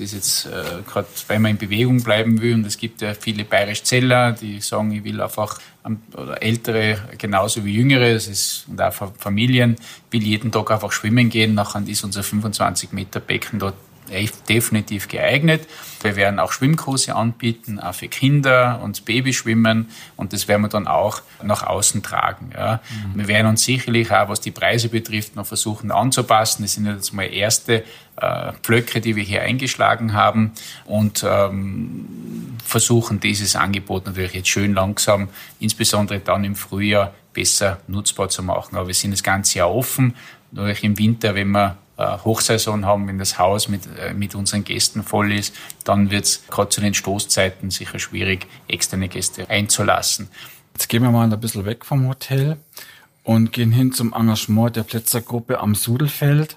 das jetzt äh, gerade, wenn man in Bewegung bleiben will, und es gibt ja viele Bayerisch-Zeller, die sagen, ich will einfach, oder Ältere genauso wie Jüngere, das ist, und auch Familien, will jeden Tag einfach schwimmen gehen, nachher ist unser 25 Meter Becken dort definitiv geeignet. Wir werden auch Schwimmkurse anbieten, auch für Kinder und Babyschwimmen und das werden wir dann auch nach außen tragen. Ja. Mhm. Wir werden uns sicherlich auch, was die Preise betrifft, noch versuchen anzupassen. Das sind jetzt mal erste äh, Pflöcke, die wir hier eingeschlagen haben und ähm, versuchen dieses Angebot natürlich jetzt schön langsam, insbesondere dann im Frühjahr, besser nutzbar zu machen. Aber wir sind das ganze Jahr offen. Nur im Winter, wenn wir äh, Hochsaison haben, wenn das Haus mit, äh, mit unseren Gästen voll ist, dann wird es gerade zu den Stoßzeiten sicher schwierig, externe Gäste einzulassen. Jetzt gehen wir mal ein bisschen weg vom Hotel und gehen hin zum Engagement der Plätzergruppe am Sudelfeld.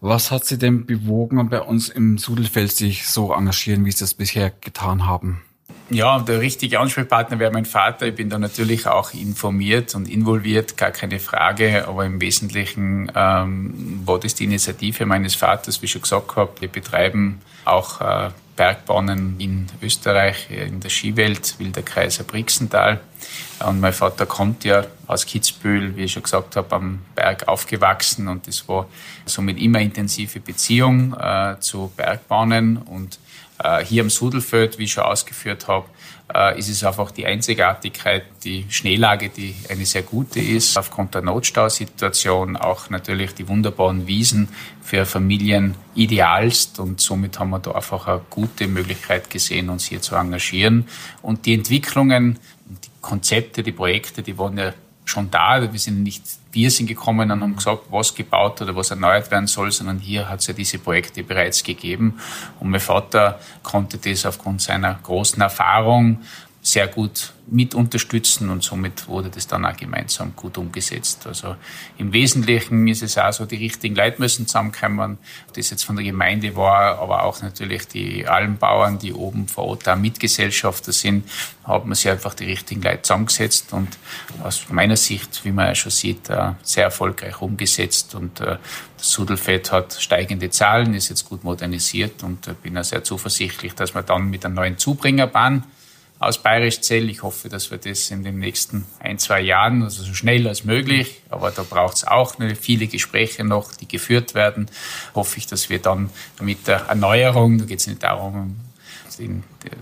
Was hat Sie denn bewogen, bei uns im Sudelfeld sich so engagieren, wie Sie das bisher getan haben? Ja, der richtige Ansprechpartner wäre mein Vater. Ich bin da natürlich auch informiert und involviert, gar keine Frage. Aber im Wesentlichen ähm, war das die Initiative meines Vaters, wie ich schon gesagt habe. Wir betreiben auch äh, Bergbahnen in Österreich, in der Skiwelt, Wilder Kreiser Brixental. Und mein Vater kommt ja aus Kitzbühel, wie ich schon gesagt habe, am Berg aufgewachsen. Und das war somit immer intensive Beziehung äh, zu Bergbahnen und äh, hier am Sudelfeld, wie ich schon ausgeführt habe, äh, ist es einfach die Einzigartigkeit, die Schneelage, die eine sehr gute ist, aufgrund der Notstausituation, auch natürlich die wunderbaren Wiesen für Familien idealst und somit haben wir da einfach eine gute Möglichkeit gesehen, uns hier zu engagieren. Und die Entwicklungen, Konzepte, die Projekte, die waren ja schon da. Wir sind nicht, wir sind gekommen und haben gesagt, was gebaut oder was erneuert werden soll, sondern hier hat es ja diese Projekte bereits gegeben. Und mein Vater konnte das aufgrund seiner großen Erfahrung sehr gut mit unterstützen und somit wurde das dann auch gemeinsam gut umgesetzt. Also im Wesentlichen ist es auch so, die richtigen Leute müssen zusammenkommen. Das jetzt von der Gemeinde war, aber auch natürlich die Almbauern, die oben vor Ort auch Mitgesellschafter sind, haben sich einfach die richtigen Leute zusammengesetzt und aus meiner Sicht, wie man ja schon sieht, äh, sehr erfolgreich umgesetzt und äh, das Sudelfett hat steigende Zahlen, ist jetzt gut modernisiert und äh, bin auch sehr zuversichtlich, dass wir dann mit einer neuen Zubringerbahn aus Bayerisch Zell. Ich hoffe, dass wir das in den nächsten ein, zwei Jahren, also so schnell als möglich, aber da braucht es auch viele Gespräche noch, die geführt werden. Hoffe ich, dass wir dann mit der Erneuerung, da geht es nicht darum,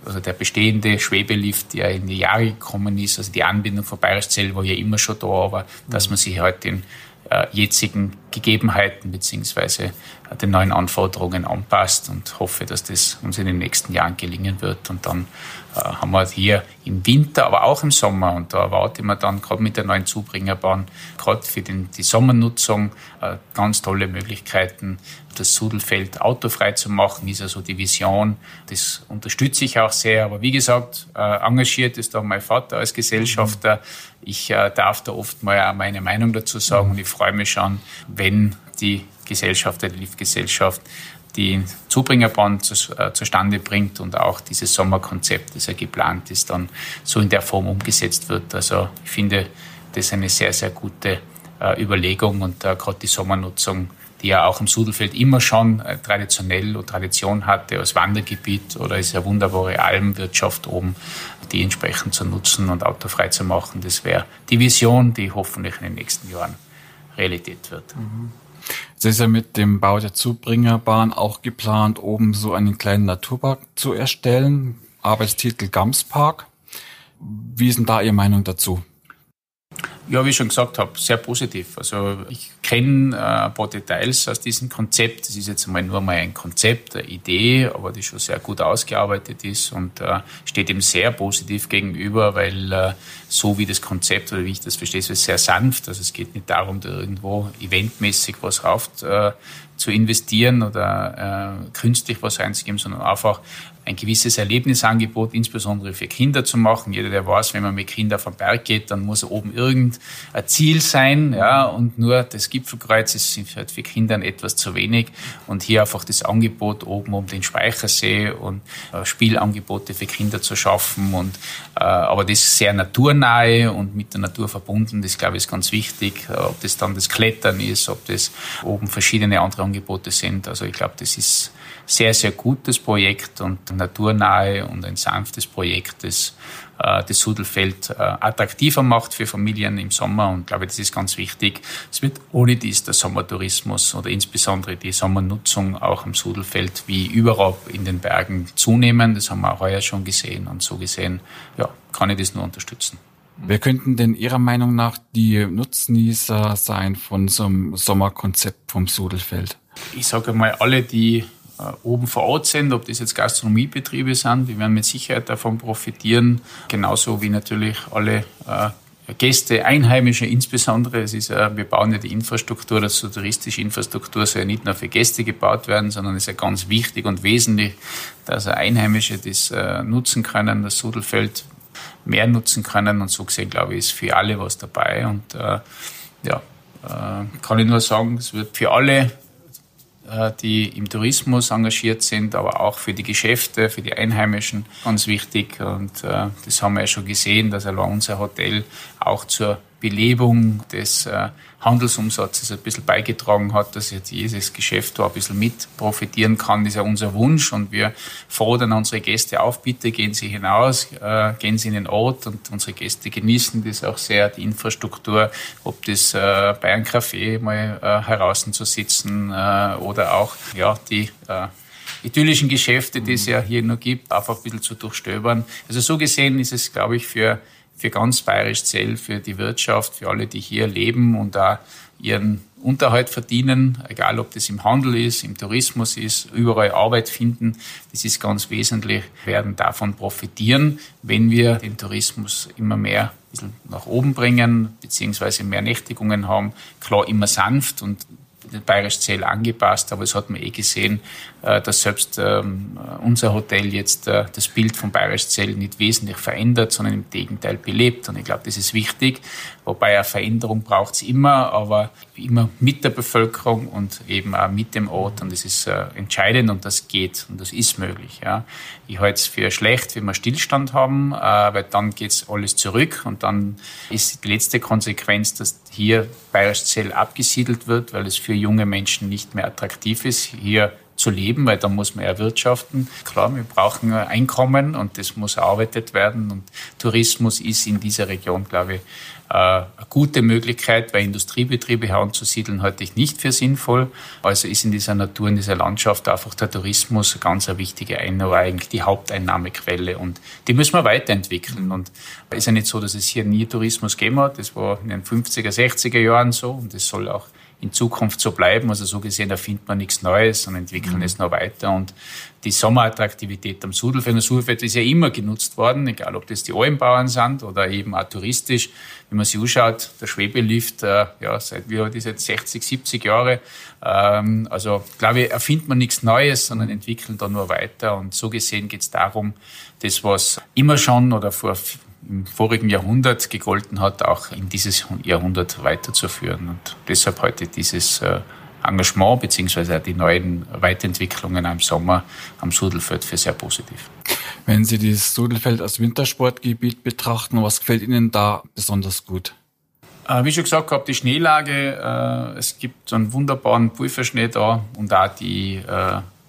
also der bestehende Schwebelift, der in die Jahre gekommen ist, also die Anbindung von Bayerisch Zell war ja immer schon da, aber dass man sich halt den äh, jetzigen Gegebenheiten beziehungsweise äh, den neuen Anforderungen anpasst und hoffe, dass das uns in den nächsten Jahren gelingen wird. Und dann äh, haben wir hier im Winter, aber auch im Sommer, und da erwarte ich mir dann gerade mit der neuen Zubringerbahn, gerade für den, die Sommernutzung, äh, ganz tolle Möglichkeiten, das Sudelfeld autofrei zu machen, ist also die Vision. Das unterstütze ich auch sehr. Aber wie gesagt, äh, engagiert ist da mein Vater als Gesellschafter. Ich äh, darf da oft mal auch meine Meinung dazu sagen und ich freue mich schon, wenn die Gesellschaft, die Liftgesellschaft, die Zubringerbahn zu, äh, zustande bringt und auch dieses Sommerkonzept, das ja geplant ist, dann so in der Form umgesetzt wird. Also ich finde, das ist eine sehr, sehr gute äh, Überlegung und äh, gerade die Sommernutzung, die ja auch im Sudelfeld immer schon äh, traditionell und Tradition hatte als Wandergebiet oder ist ja wunderbare Almwirtschaft oben, die entsprechend zu nutzen und autofrei zu machen. Das wäre die Vision, die hoffentlich in den nächsten Jahren Realität wird. Es ist ja mit dem Bau der Zubringerbahn auch geplant, oben so einen kleinen Naturpark zu erstellen. Arbeitstitel Gamspark. Wie ist denn da Ihre Meinung dazu? Ja, wie ich schon gesagt habe, sehr positiv. Also ich kenne äh, ein paar Details aus diesem Konzept. Das ist jetzt einmal nur mal ein Konzept, eine Idee, aber die schon sehr gut ausgearbeitet ist und äh, steht ihm sehr positiv gegenüber, weil äh, so wie das Konzept oder wie ich das verstehe, ist es sehr sanft. Also es geht nicht darum, da irgendwo eventmäßig was rauf zu investieren oder künstlich was reinzugeben, sondern einfach ein gewisses Erlebnisangebot, insbesondere für Kinder zu machen. Jeder, der weiß, wenn man mit Kindern den Berg geht, dann muss oben irgendein Ziel sein, ja, und nur das Gipfelkreuz ist halt für Kinder etwas zu wenig. Und hier einfach das Angebot oben um den Speichersee und äh, Spielangebote für Kinder zu schaffen und, äh, aber das sehr naturnahe und mit der Natur verbunden, das glaube ich ist ganz wichtig. Ob das dann das Klettern ist, ob das oben verschiedene andere Angebote sind. Also ich glaube, das ist sehr, sehr gutes Projekt und naturnahe und ein sanftes Projekt, das äh, das Sudelfeld äh, attraktiver macht für Familien im Sommer. Und ich glaube, das ist ganz wichtig. Es wird ohne dies der Sommertourismus oder insbesondere die Sommernutzung auch im Sudelfeld wie überall in den Bergen zunehmen. Das haben wir auch heuer schon gesehen. Und so gesehen, ja, kann ich das nur unterstützen. Wer könnten denn Ihrer Meinung nach die Nutznießer sein von so einem Sommerkonzept vom Sudelfeld? Ich sage mal, alle, die oben vor Ort sind, ob das jetzt Gastronomiebetriebe sind, die werden mit Sicherheit davon profitieren, genauso wie natürlich alle äh, Gäste, Einheimische insbesondere. Es ist wir bauen ja die Infrastruktur, also touristische Infrastruktur soll ja nicht nur für Gäste gebaut werden, sondern es ist ja ganz wichtig und wesentlich, dass Einheimische das äh, nutzen können, das Sudelfeld mehr nutzen können. Und so gesehen, glaube ich, ist für alle was dabei. Und äh, ja, äh, kann ich nur sagen, es wird für alle äh, die im Tourismus engagiert sind, aber auch für die Geschäfte, für die Einheimischen ganz wichtig. Und äh, das haben wir ja schon gesehen, dass allein unser Hotel auch zur Belebung des äh, Handelsumsatzes ein bisschen beigetragen hat, dass jetzt jedes Geschäft da ein bisschen mit profitieren kann, ist ja unser Wunsch und wir fordern unsere Gäste auf, bitte gehen Sie hinaus, äh, gehen Sie in den Ort und unsere Gäste genießen das auch sehr, die Infrastruktur, ob das äh, bei Café mal äh, heraus zu sitzen äh, oder auch ja, die äh, idyllischen Geschäfte, die es ja hier nur gibt, einfach ein bisschen zu durchstöbern. Also so gesehen ist es, glaube ich, für für ganz Bayerisch Zell, für die Wirtschaft, für alle, die hier leben und da ihren Unterhalt verdienen, egal ob das im Handel ist, im Tourismus ist, überall Arbeit finden. Das ist ganz wesentlich, werden davon profitieren, wenn wir den Tourismus immer mehr ein bisschen nach oben bringen, beziehungsweise mehr Nächtigungen haben. Klar, immer sanft und Bayerisch Zell angepasst, aber es hat man eh gesehen, dass selbst ähm, unser Hotel jetzt äh, das Bild von Bayerisch Zell nicht wesentlich verändert, sondern im Gegenteil belebt. Und ich glaube, das ist wichtig, wobei eine Veränderung braucht es immer, aber immer mit der Bevölkerung und eben auch mit dem Ort. Und das ist äh, entscheidend und das geht und das ist möglich. Ja. Ich halte es für schlecht, wenn wir Stillstand haben, weil dann geht es alles zurück und dann ist die letzte Konsequenz, dass hier Bayerisch Zell abgesiedelt wird, weil es für junge Menschen nicht mehr attraktiv ist, hier zu leben, weil da muss man erwirtschaften. Klar, wir brauchen Einkommen und das muss erarbeitet werden und Tourismus ist in dieser Region, glaube ich, äh, eine gute Möglichkeit, weil Industriebetriebe heranzusiedeln, halte ich nicht für sinnvoll. Also ist in dieser Natur, in dieser Landschaft einfach der Tourismus ganz eine wichtige Einnahme, eigentlich die Haupteinnahmequelle und die müssen wir weiterentwickeln. Und es ist ja nicht so, dass es hier nie Tourismus gegeben hat. Das war in den 50er, 60er Jahren so und das soll auch in Zukunft so bleiben. Also so gesehen erfindet man nichts Neues und entwickeln mhm. es noch weiter. Und die Sommerattraktivität am Sudelfeld, das Sudelfeld ist ja immer genutzt worden, egal ob das die Almbauern sind oder eben auch touristisch. Wenn man sich anschaut, der Schwebelift, äh, ja, seit wie alt ist jetzt 60, 70 Jahre. Ähm, also glaube ich, erfindet man nichts Neues, sondern entwickeln da nur weiter. Und so gesehen geht es darum, das, was immer schon oder vor im vorigen Jahrhundert gegolten hat, auch in dieses Jahrhundert weiterzuführen. Und deshalb heute dieses äh, Engagement beziehungsweise die neuen Weiterentwicklungen im Sommer am Sudelfeld für sehr positiv. Wenn Sie das Sudelfeld als Wintersportgebiet betrachten, was gefällt Ihnen da besonders gut? Äh, wie schon gesagt habe, die Schneelage, äh, es gibt einen wunderbaren Pulverschnee da und auch die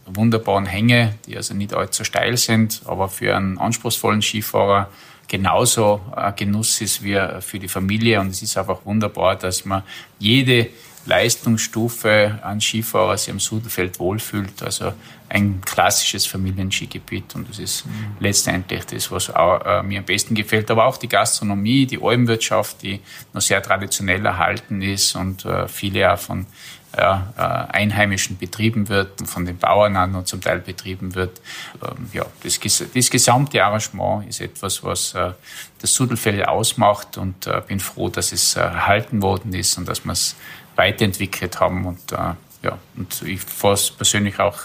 wunderbaren Hänge, die also nicht allzu steil sind, aber für einen anspruchsvollen Skifahrer genauso ein Genuss ist wie für die Familie. Und es ist einfach wunderbar, dass man jede Leistungsstufe an Skifahrer sich am Sudelfeld wohlfühlt. Also ein klassisches Familienskigebiet und das ist mhm. letztendlich das, was auch, äh, mir am besten gefällt. Aber auch die Gastronomie, die Almwirtschaft, die noch sehr traditionell erhalten ist und äh, viele auch von ja, äh, einheimischen betrieben wird, von den Bauern an und zum Teil betrieben wird. Ähm, ja, das, das gesamte Arrangement ist etwas, was äh, das Sudelfeld ausmacht und äh, bin froh, dass es äh, erhalten worden ist und dass wir es weiterentwickelt haben. Und, äh, ja, und ich fahre es persönlich auch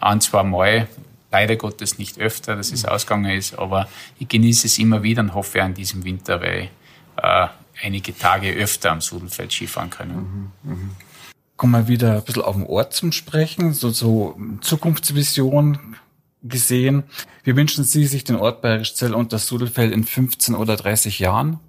ein, zwei Mal, leider Gottes nicht öfter, dass es ausgegangen ist, aber ich genieße es immer wieder und hoffe an diesem Winter, weil äh, einige Tage öfter am Sudelfeld Skifahren können. Mhm, mh. Kommen wir wieder ein bisschen auf den Ort zum Sprechen, so, so Zukunftsvision gesehen. Wie wünschen Sie sich den Ort Bayerischzell und das Sudelfeld in 15 oder 30 Jahren?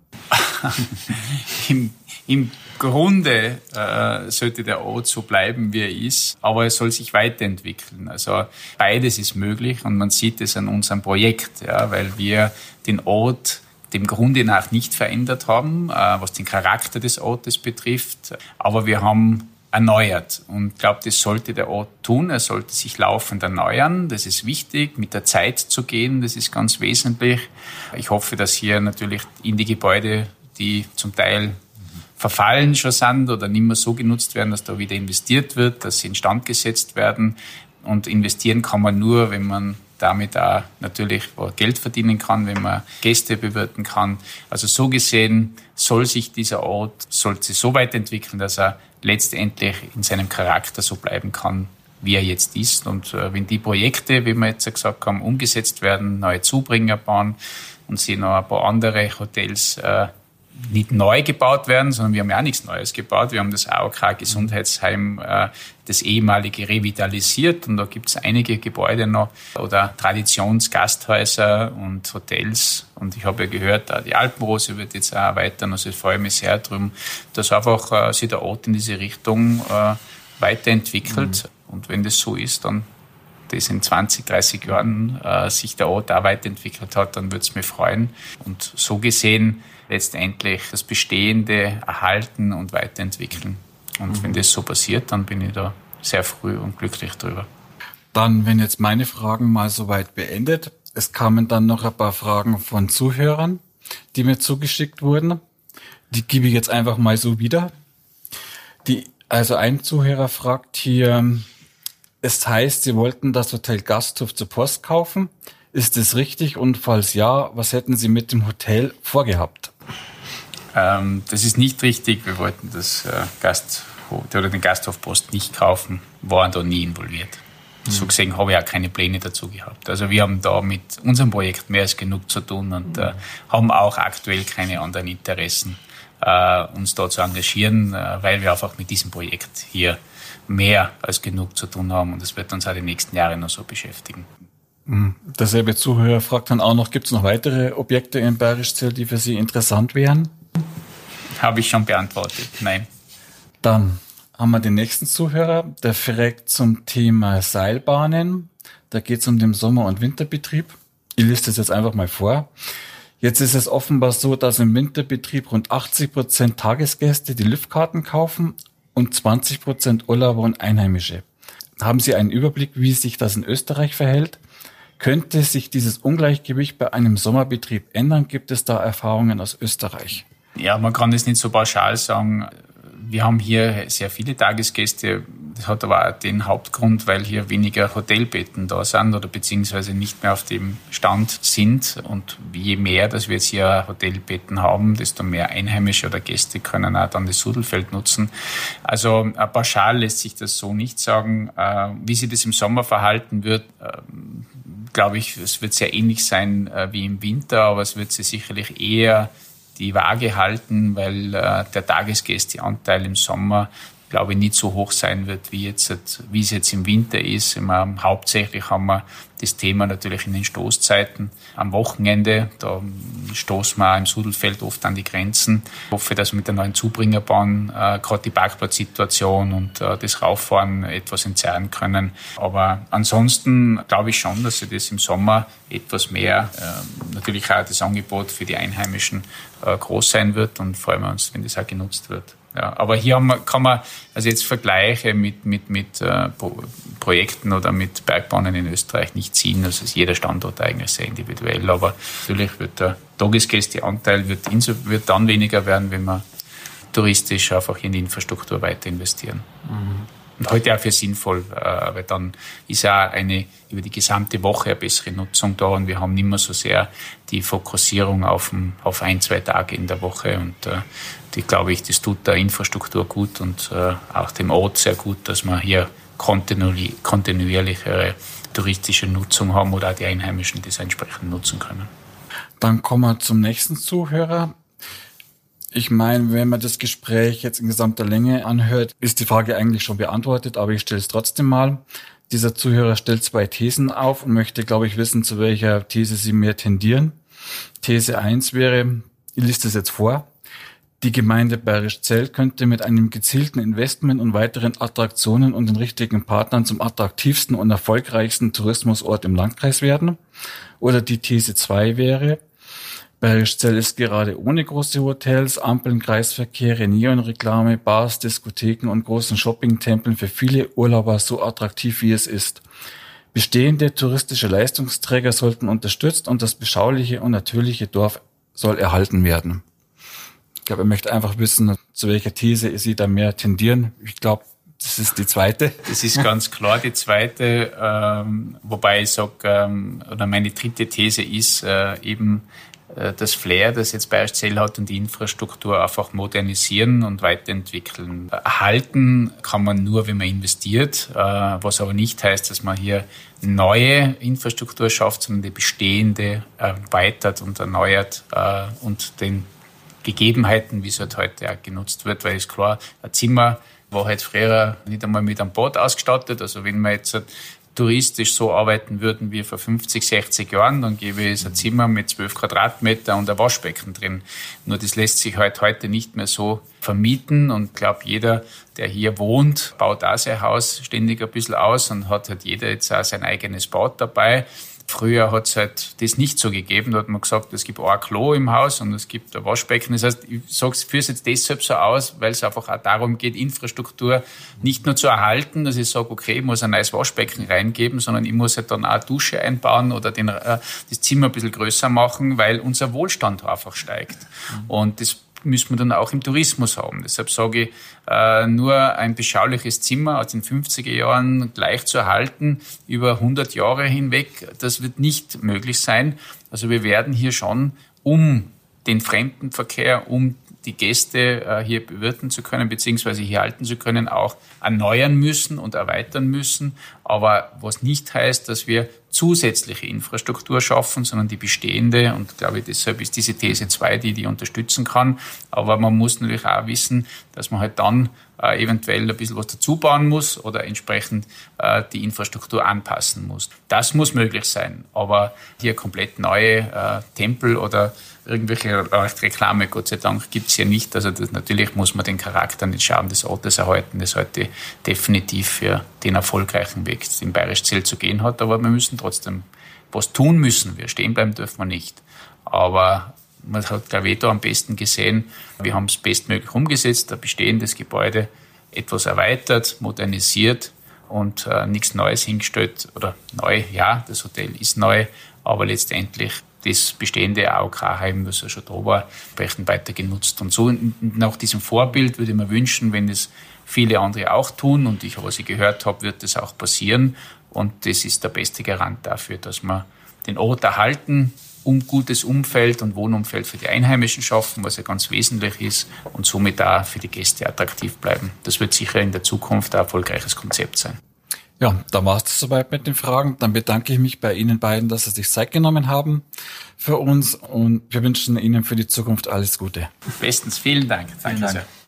Im, Im Grunde äh, sollte der Ort so bleiben, wie er ist, aber er soll sich weiterentwickeln. Also beides ist möglich und man sieht es an unserem Projekt, ja, weil wir den Ort dem Grunde nach nicht verändert haben, äh, was den Charakter des Ortes betrifft. Aber wir haben erneuert. Und ich glaube, das sollte der Ort tun. Er sollte sich laufend erneuern. Das ist wichtig, mit der Zeit zu gehen. Das ist ganz wesentlich. Ich hoffe, dass hier natürlich in die Gebäude, die zum Teil verfallen schon sind oder nicht mehr so genutzt werden, dass da wieder investiert wird, dass sie instand gesetzt werden. Und investieren kann man nur, wenn man damit auch natürlich Geld verdienen kann, wenn man Gäste bewirten kann. Also so gesehen soll sich dieser Ort, sollte sich so weiterentwickeln, dass er letztendlich in seinem Charakter so bleiben kann, wie er jetzt ist. Und äh, wenn die Projekte, wie wir jetzt gesagt haben, umgesetzt werden, neue Zubringer bauen und sie noch ein paar andere Hotels äh, nicht neu gebaut werden, sondern wir haben ja auch nichts Neues gebaut. Wir haben das AOK Gesundheitsheim, äh, das ehemalige revitalisiert und da gibt es einige Gebäude noch oder Traditionsgasthäuser und Hotels. Und ich habe ja gehört, die Alpenrose wird jetzt auch erweitern. Also ich freue mich sehr darum, dass einfach äh, sich der Ort in diese Richtung äh, weiterentwickelt. Mhm. Und wenn das so ist, dann das in 20, 30 Jahren sich der Ort auch weiterentwickelt hat, dann würde es mich freuen. Und so gesehen letztendlich das Bestehende erhalten und weiterentwickeln. Und mhm. wenn das so passiert, dann bin ich da sehr früh und glücklich drüber. Dann, wenn jetzt meine Fragen mal soweit beendet, es kamen dann noch ein paar Fragen von Zuhörern, die mir zugeschickt wurden. Die gebe ich jetzt einfach mal so wieder. Die, also ein Zuhörer fragt hier, es heißt, Sie wollten das Hotel Gasthof zur Post kaufen. Ist es richtig? Und falls ja, was hätten Sie mit dem Hotel vorgehabt? Ähm, das ist nicht richtig. Wir wollten das äh, Gasthof oder den Gasthofpost nicht kaufen, waren da nie involviert. Mhm. So gesehen habe ich auch keine Pläne dazu gehabt. Also wir haben da mit unserem Projekt mehr als genug zu tun und äh, haben auch aktuell keine anderen Interessen, äh, uns da zu engagieren, äh, weil wir einfach mit diesem Projekt hier mehr als genug zu tun haben und das wird uns auch die nächsten Jahre noch so beschäftigen. Mhm. Derselbe Zuhörer fragt dann auch noch, gibt es noch weitere Objekte im Bayerischzell, die für Sie interessant wären? Habe ich schon beantwortet, nein. Dann haben wir den nächsten Zuhörer, der fragt zum Thema Seilbahnen. Da geht es um den Sommer- und Winterbetrieb. Ich lese das jetzt einfach mal vor. Jetzt ist es offenbar so, dass im Winterbetrieb rund 80 Prozent Tagesgäste die Liftkarten kaufen und 20 Prozent Urlauber und Einheimische. Haben Sie einen Überblick, wie sich das in Österreich verhält? Könnte sich dieses Ungleichgewicht bei einem Sommerbetrieb ändern? Gibt es da Erfahrungen aus Österreich? Ja, man kann das nicht so pauschal sagen. Wir haben hier sehr viele Tagesgäste. Das hat aber auch den Hauptgrund, weil hier weniger Hotelbetten da sind oder beziehungsweise nicht mehr auf dem Stand sind. Und je mehr, dass wir jetzt hier Hotelbetten haben, desto mehr Einheimische oder Gäste können auch dann das Sudelfeld nutzen. Also pauschal lässt sich das so nicht sagen. Äh, wie sich das im Sommer verhalten wird, ähm, glaube ich, es wird sehr ähnlich sein äh, wie im Winter, aber es wird sich sicherlich eher die Waage halten, weil äh, der Tagesgästeanteil im Sommer glaube ich, nicht so hoch sein wird, wie, jetzt, wie es jetzt im Winter ist. Immer, hauptsächlich haben wir das Thema natürlich in den Stoßzeiten. Am Wochenende, da stoßen wir im Sudelfeld oft an die Grenzen. Ich hoffe, dass wir mit der neuen Zubringerbahn äh, gerade die Parkplatzsituation und äh, das Rauffahren etwas entzerren können. Aber ansonsten glaube ich schon, dass sie das im Sommer etwas mehr, äh, natürlich auch das Angebot für die Einheimischen äh, groß sein wird und freuen wir uns, wenn das auch genutzt wird. Ja, aber hier wir, kann man also jetzt Vergleiche mit, mit, mit äh, Projekten oder mit Bergbahnen in Österreich nicht ziehen. Also ist jeder Standort eigentlich sehr individuell. Aber natürlich wird der Tagesgästeanteil wird, wird dann weniger werden, wenn wir touristisch einfach in die Infrastruktur weiter investieren. Mhm. Und heute auch für sinnvoll, äh, weil dann ist auch eine über die gesamte Woche eine bessere Nutzung da und wir haben nicht mehr so sehr die Fokussierung auf, auf ein, zwei Tage in der Woche und äh, die glaube ich, das tut der Infrastruktur gut und äh, auch dem Ort sehr gut, dass wir hier kontinuierlichere touristische Nutzung haben oder auch die Einheimischen das entsprechend nutzen können. Dann kommen wir zum nächsten Zuhörer. Ich meine, wenn man das Gespräch jetzt in gesamter Länge anhört, ist die Frage eigentlich schon beantwortet, aber ich stelle es trotzdem mal. Dieser Zuhörer stellt zwei Thesen auf und möchte, glaube ich, wissen, zu welcher These sie mehr tendieren. These eins wäre, ich liste es jetzt vor, die Gemeinde Bayerisch Zell könnte mit einem gezielten Investment und weiteren Attraktionen und den richtigen Partnern zum attraktivsten und erfolgreichsten Tourismusort im Landkreis werden. Oder die These zwei wäre, Bayerisch Zell ist gerade ohne große Hotels, Ampeln, Kreisverkehre, Neonreklame, Bars, Diskotheken und großen Shoppingtempeln für viele Urlauber so attraktiv wie es ist. Bestehende touristische Leistungsträger sollten unterstützt und das beschauliche und natürliche Dorf soll erhalten werden. Ich glaube, er möchte einfach wissen, zu welcher These Sie da mehr tendieren. Ich glaube, das ist die zweite. Das ist ganz klar die zweite, ähm, wobei ich sage, ähm, oder meine dritte These ist äh, eben äh, das Flair, das jetzt Bayerisch Zell hat und die Infrastruktur einfach modernisieren und weiterentwickeln. Erhalten kann man nur, wenn man investiert, äh, was aber nicht heißt, dass man hier neue Infrastruktur schafft, sondern die bestehende erweitert und erneuert äh, und den Gegebenheiten, wie es halt heute auch genutzt wird, weil es klar, ein Zimmer war halt früher nicht einmal mit einem Bad ausgestattet. Also wenn wir jetzt touristisch so arbeiten würden wie vor 50, 60 Jahren, dann gäbe es ein Zimmer mit 12 Quadratmeter und ein Waschbecken drin. Nur das lässt sich halt heute nicht mehr so vermieten und glaube, jeder, der hier wohnt, baut auch sein Haus ständig ein bisschen aus und hat halt jeder jetzt auch sein eigenes Bad dabei. Früher hat es halt das nicht so gegeben. Da hat man gesagt, es gibt ein Klo im Haus und es gibt ein Waschbecken. Das heißt, ich sage es, führe es jetzt deshalb so aus, weil es einfach auch darum geht, Infrastruktur nicht nur zu erhalten, dass ich sage, okay, ich muss ein neues Waschbecken reingeben, sondern ich muss halt dann auch eine Dusche einbauen oder den, äh, das Zimmer ein bisschen größer machen, weil unser Wohlstand einfach steigt. Mhm. Und das müssen wir dann auch im Tourismus haben. Deshalb sage ich, äh, nur ein beschauliches Zimmer aus den 50er Jahren gleich zu erhalten über 100 Jahre hinweg, das wird nicht möglich sein. Also wir werden hier schon um den Fremdenverkehr, um die Gäste äh, hier bewirten zu können, beziehungsweise hier halten zu können, auch erneuern müssen und erweitern müssen. Aber was nicht heißt, dass wir zusätzliche Infrastruktur schaffen, sondern die bestehende. Und glaube ich, deshalb ist diese These 2 die, die unterstützen kann. Aber man muss natürlich auch wissen, dass man halt dann äh, eventuell ein bisschen was dazu bauen muss oder entsprechend äh, die Infrastruktur anpassen muss. Das muss möglich sein. Aber hier komplett neue äh, Tempel oder irgendwelche Reklame, Gott sei Dank, gibt es hier nicht. Also das, natürlich muss man den Charakter und den Charme des Ortes erhalten, das heute definitiv für den erfolgreichen Weg im Bayerisch Zelt zu gehen hat. Aber wir müssen trotzdem was tun müssen. Wir stehen bleiben dürfen wir nicht. Aber man hat, da am besten gesehen, wir haben es bestmöglich umgesetzt, ein bestehendes Gebäude etwas erweitert, modernisiert und äh, nichts Neues hingestellt. Oder neu, ja, das Hotel ist neu, aber letztendlich das bestehende AOK-Heim, das ja schon da war, entsprechend weiter genutzt. Und so nach diesem Vorbild würde ich mir wünschen, wenn es viele andere auch tun und ich, was ich gehört habe, wird das auch passieren. Und das ist der beste Garant dafür, dass wir den Ort erhalten, um gutes Umfeld und Wohnumfeld für die Einheimischen schaffen, was ja ganz wesentlich ist und somit auch für die Gäste attraktiv bleiben. Das wird sicher in der Zukunft ein erfolgreiches Konzept sein. Ja, dann war es soweit mit den Fragen. Dann bedanke ich mich bei Ihnen beiden, dass Sie sich Zeit genommen haben für uns und wir wünschen Ihnen für die Zukunft alles Gute. Bestens, vielen Dank. Danke vielen Dank. sehr.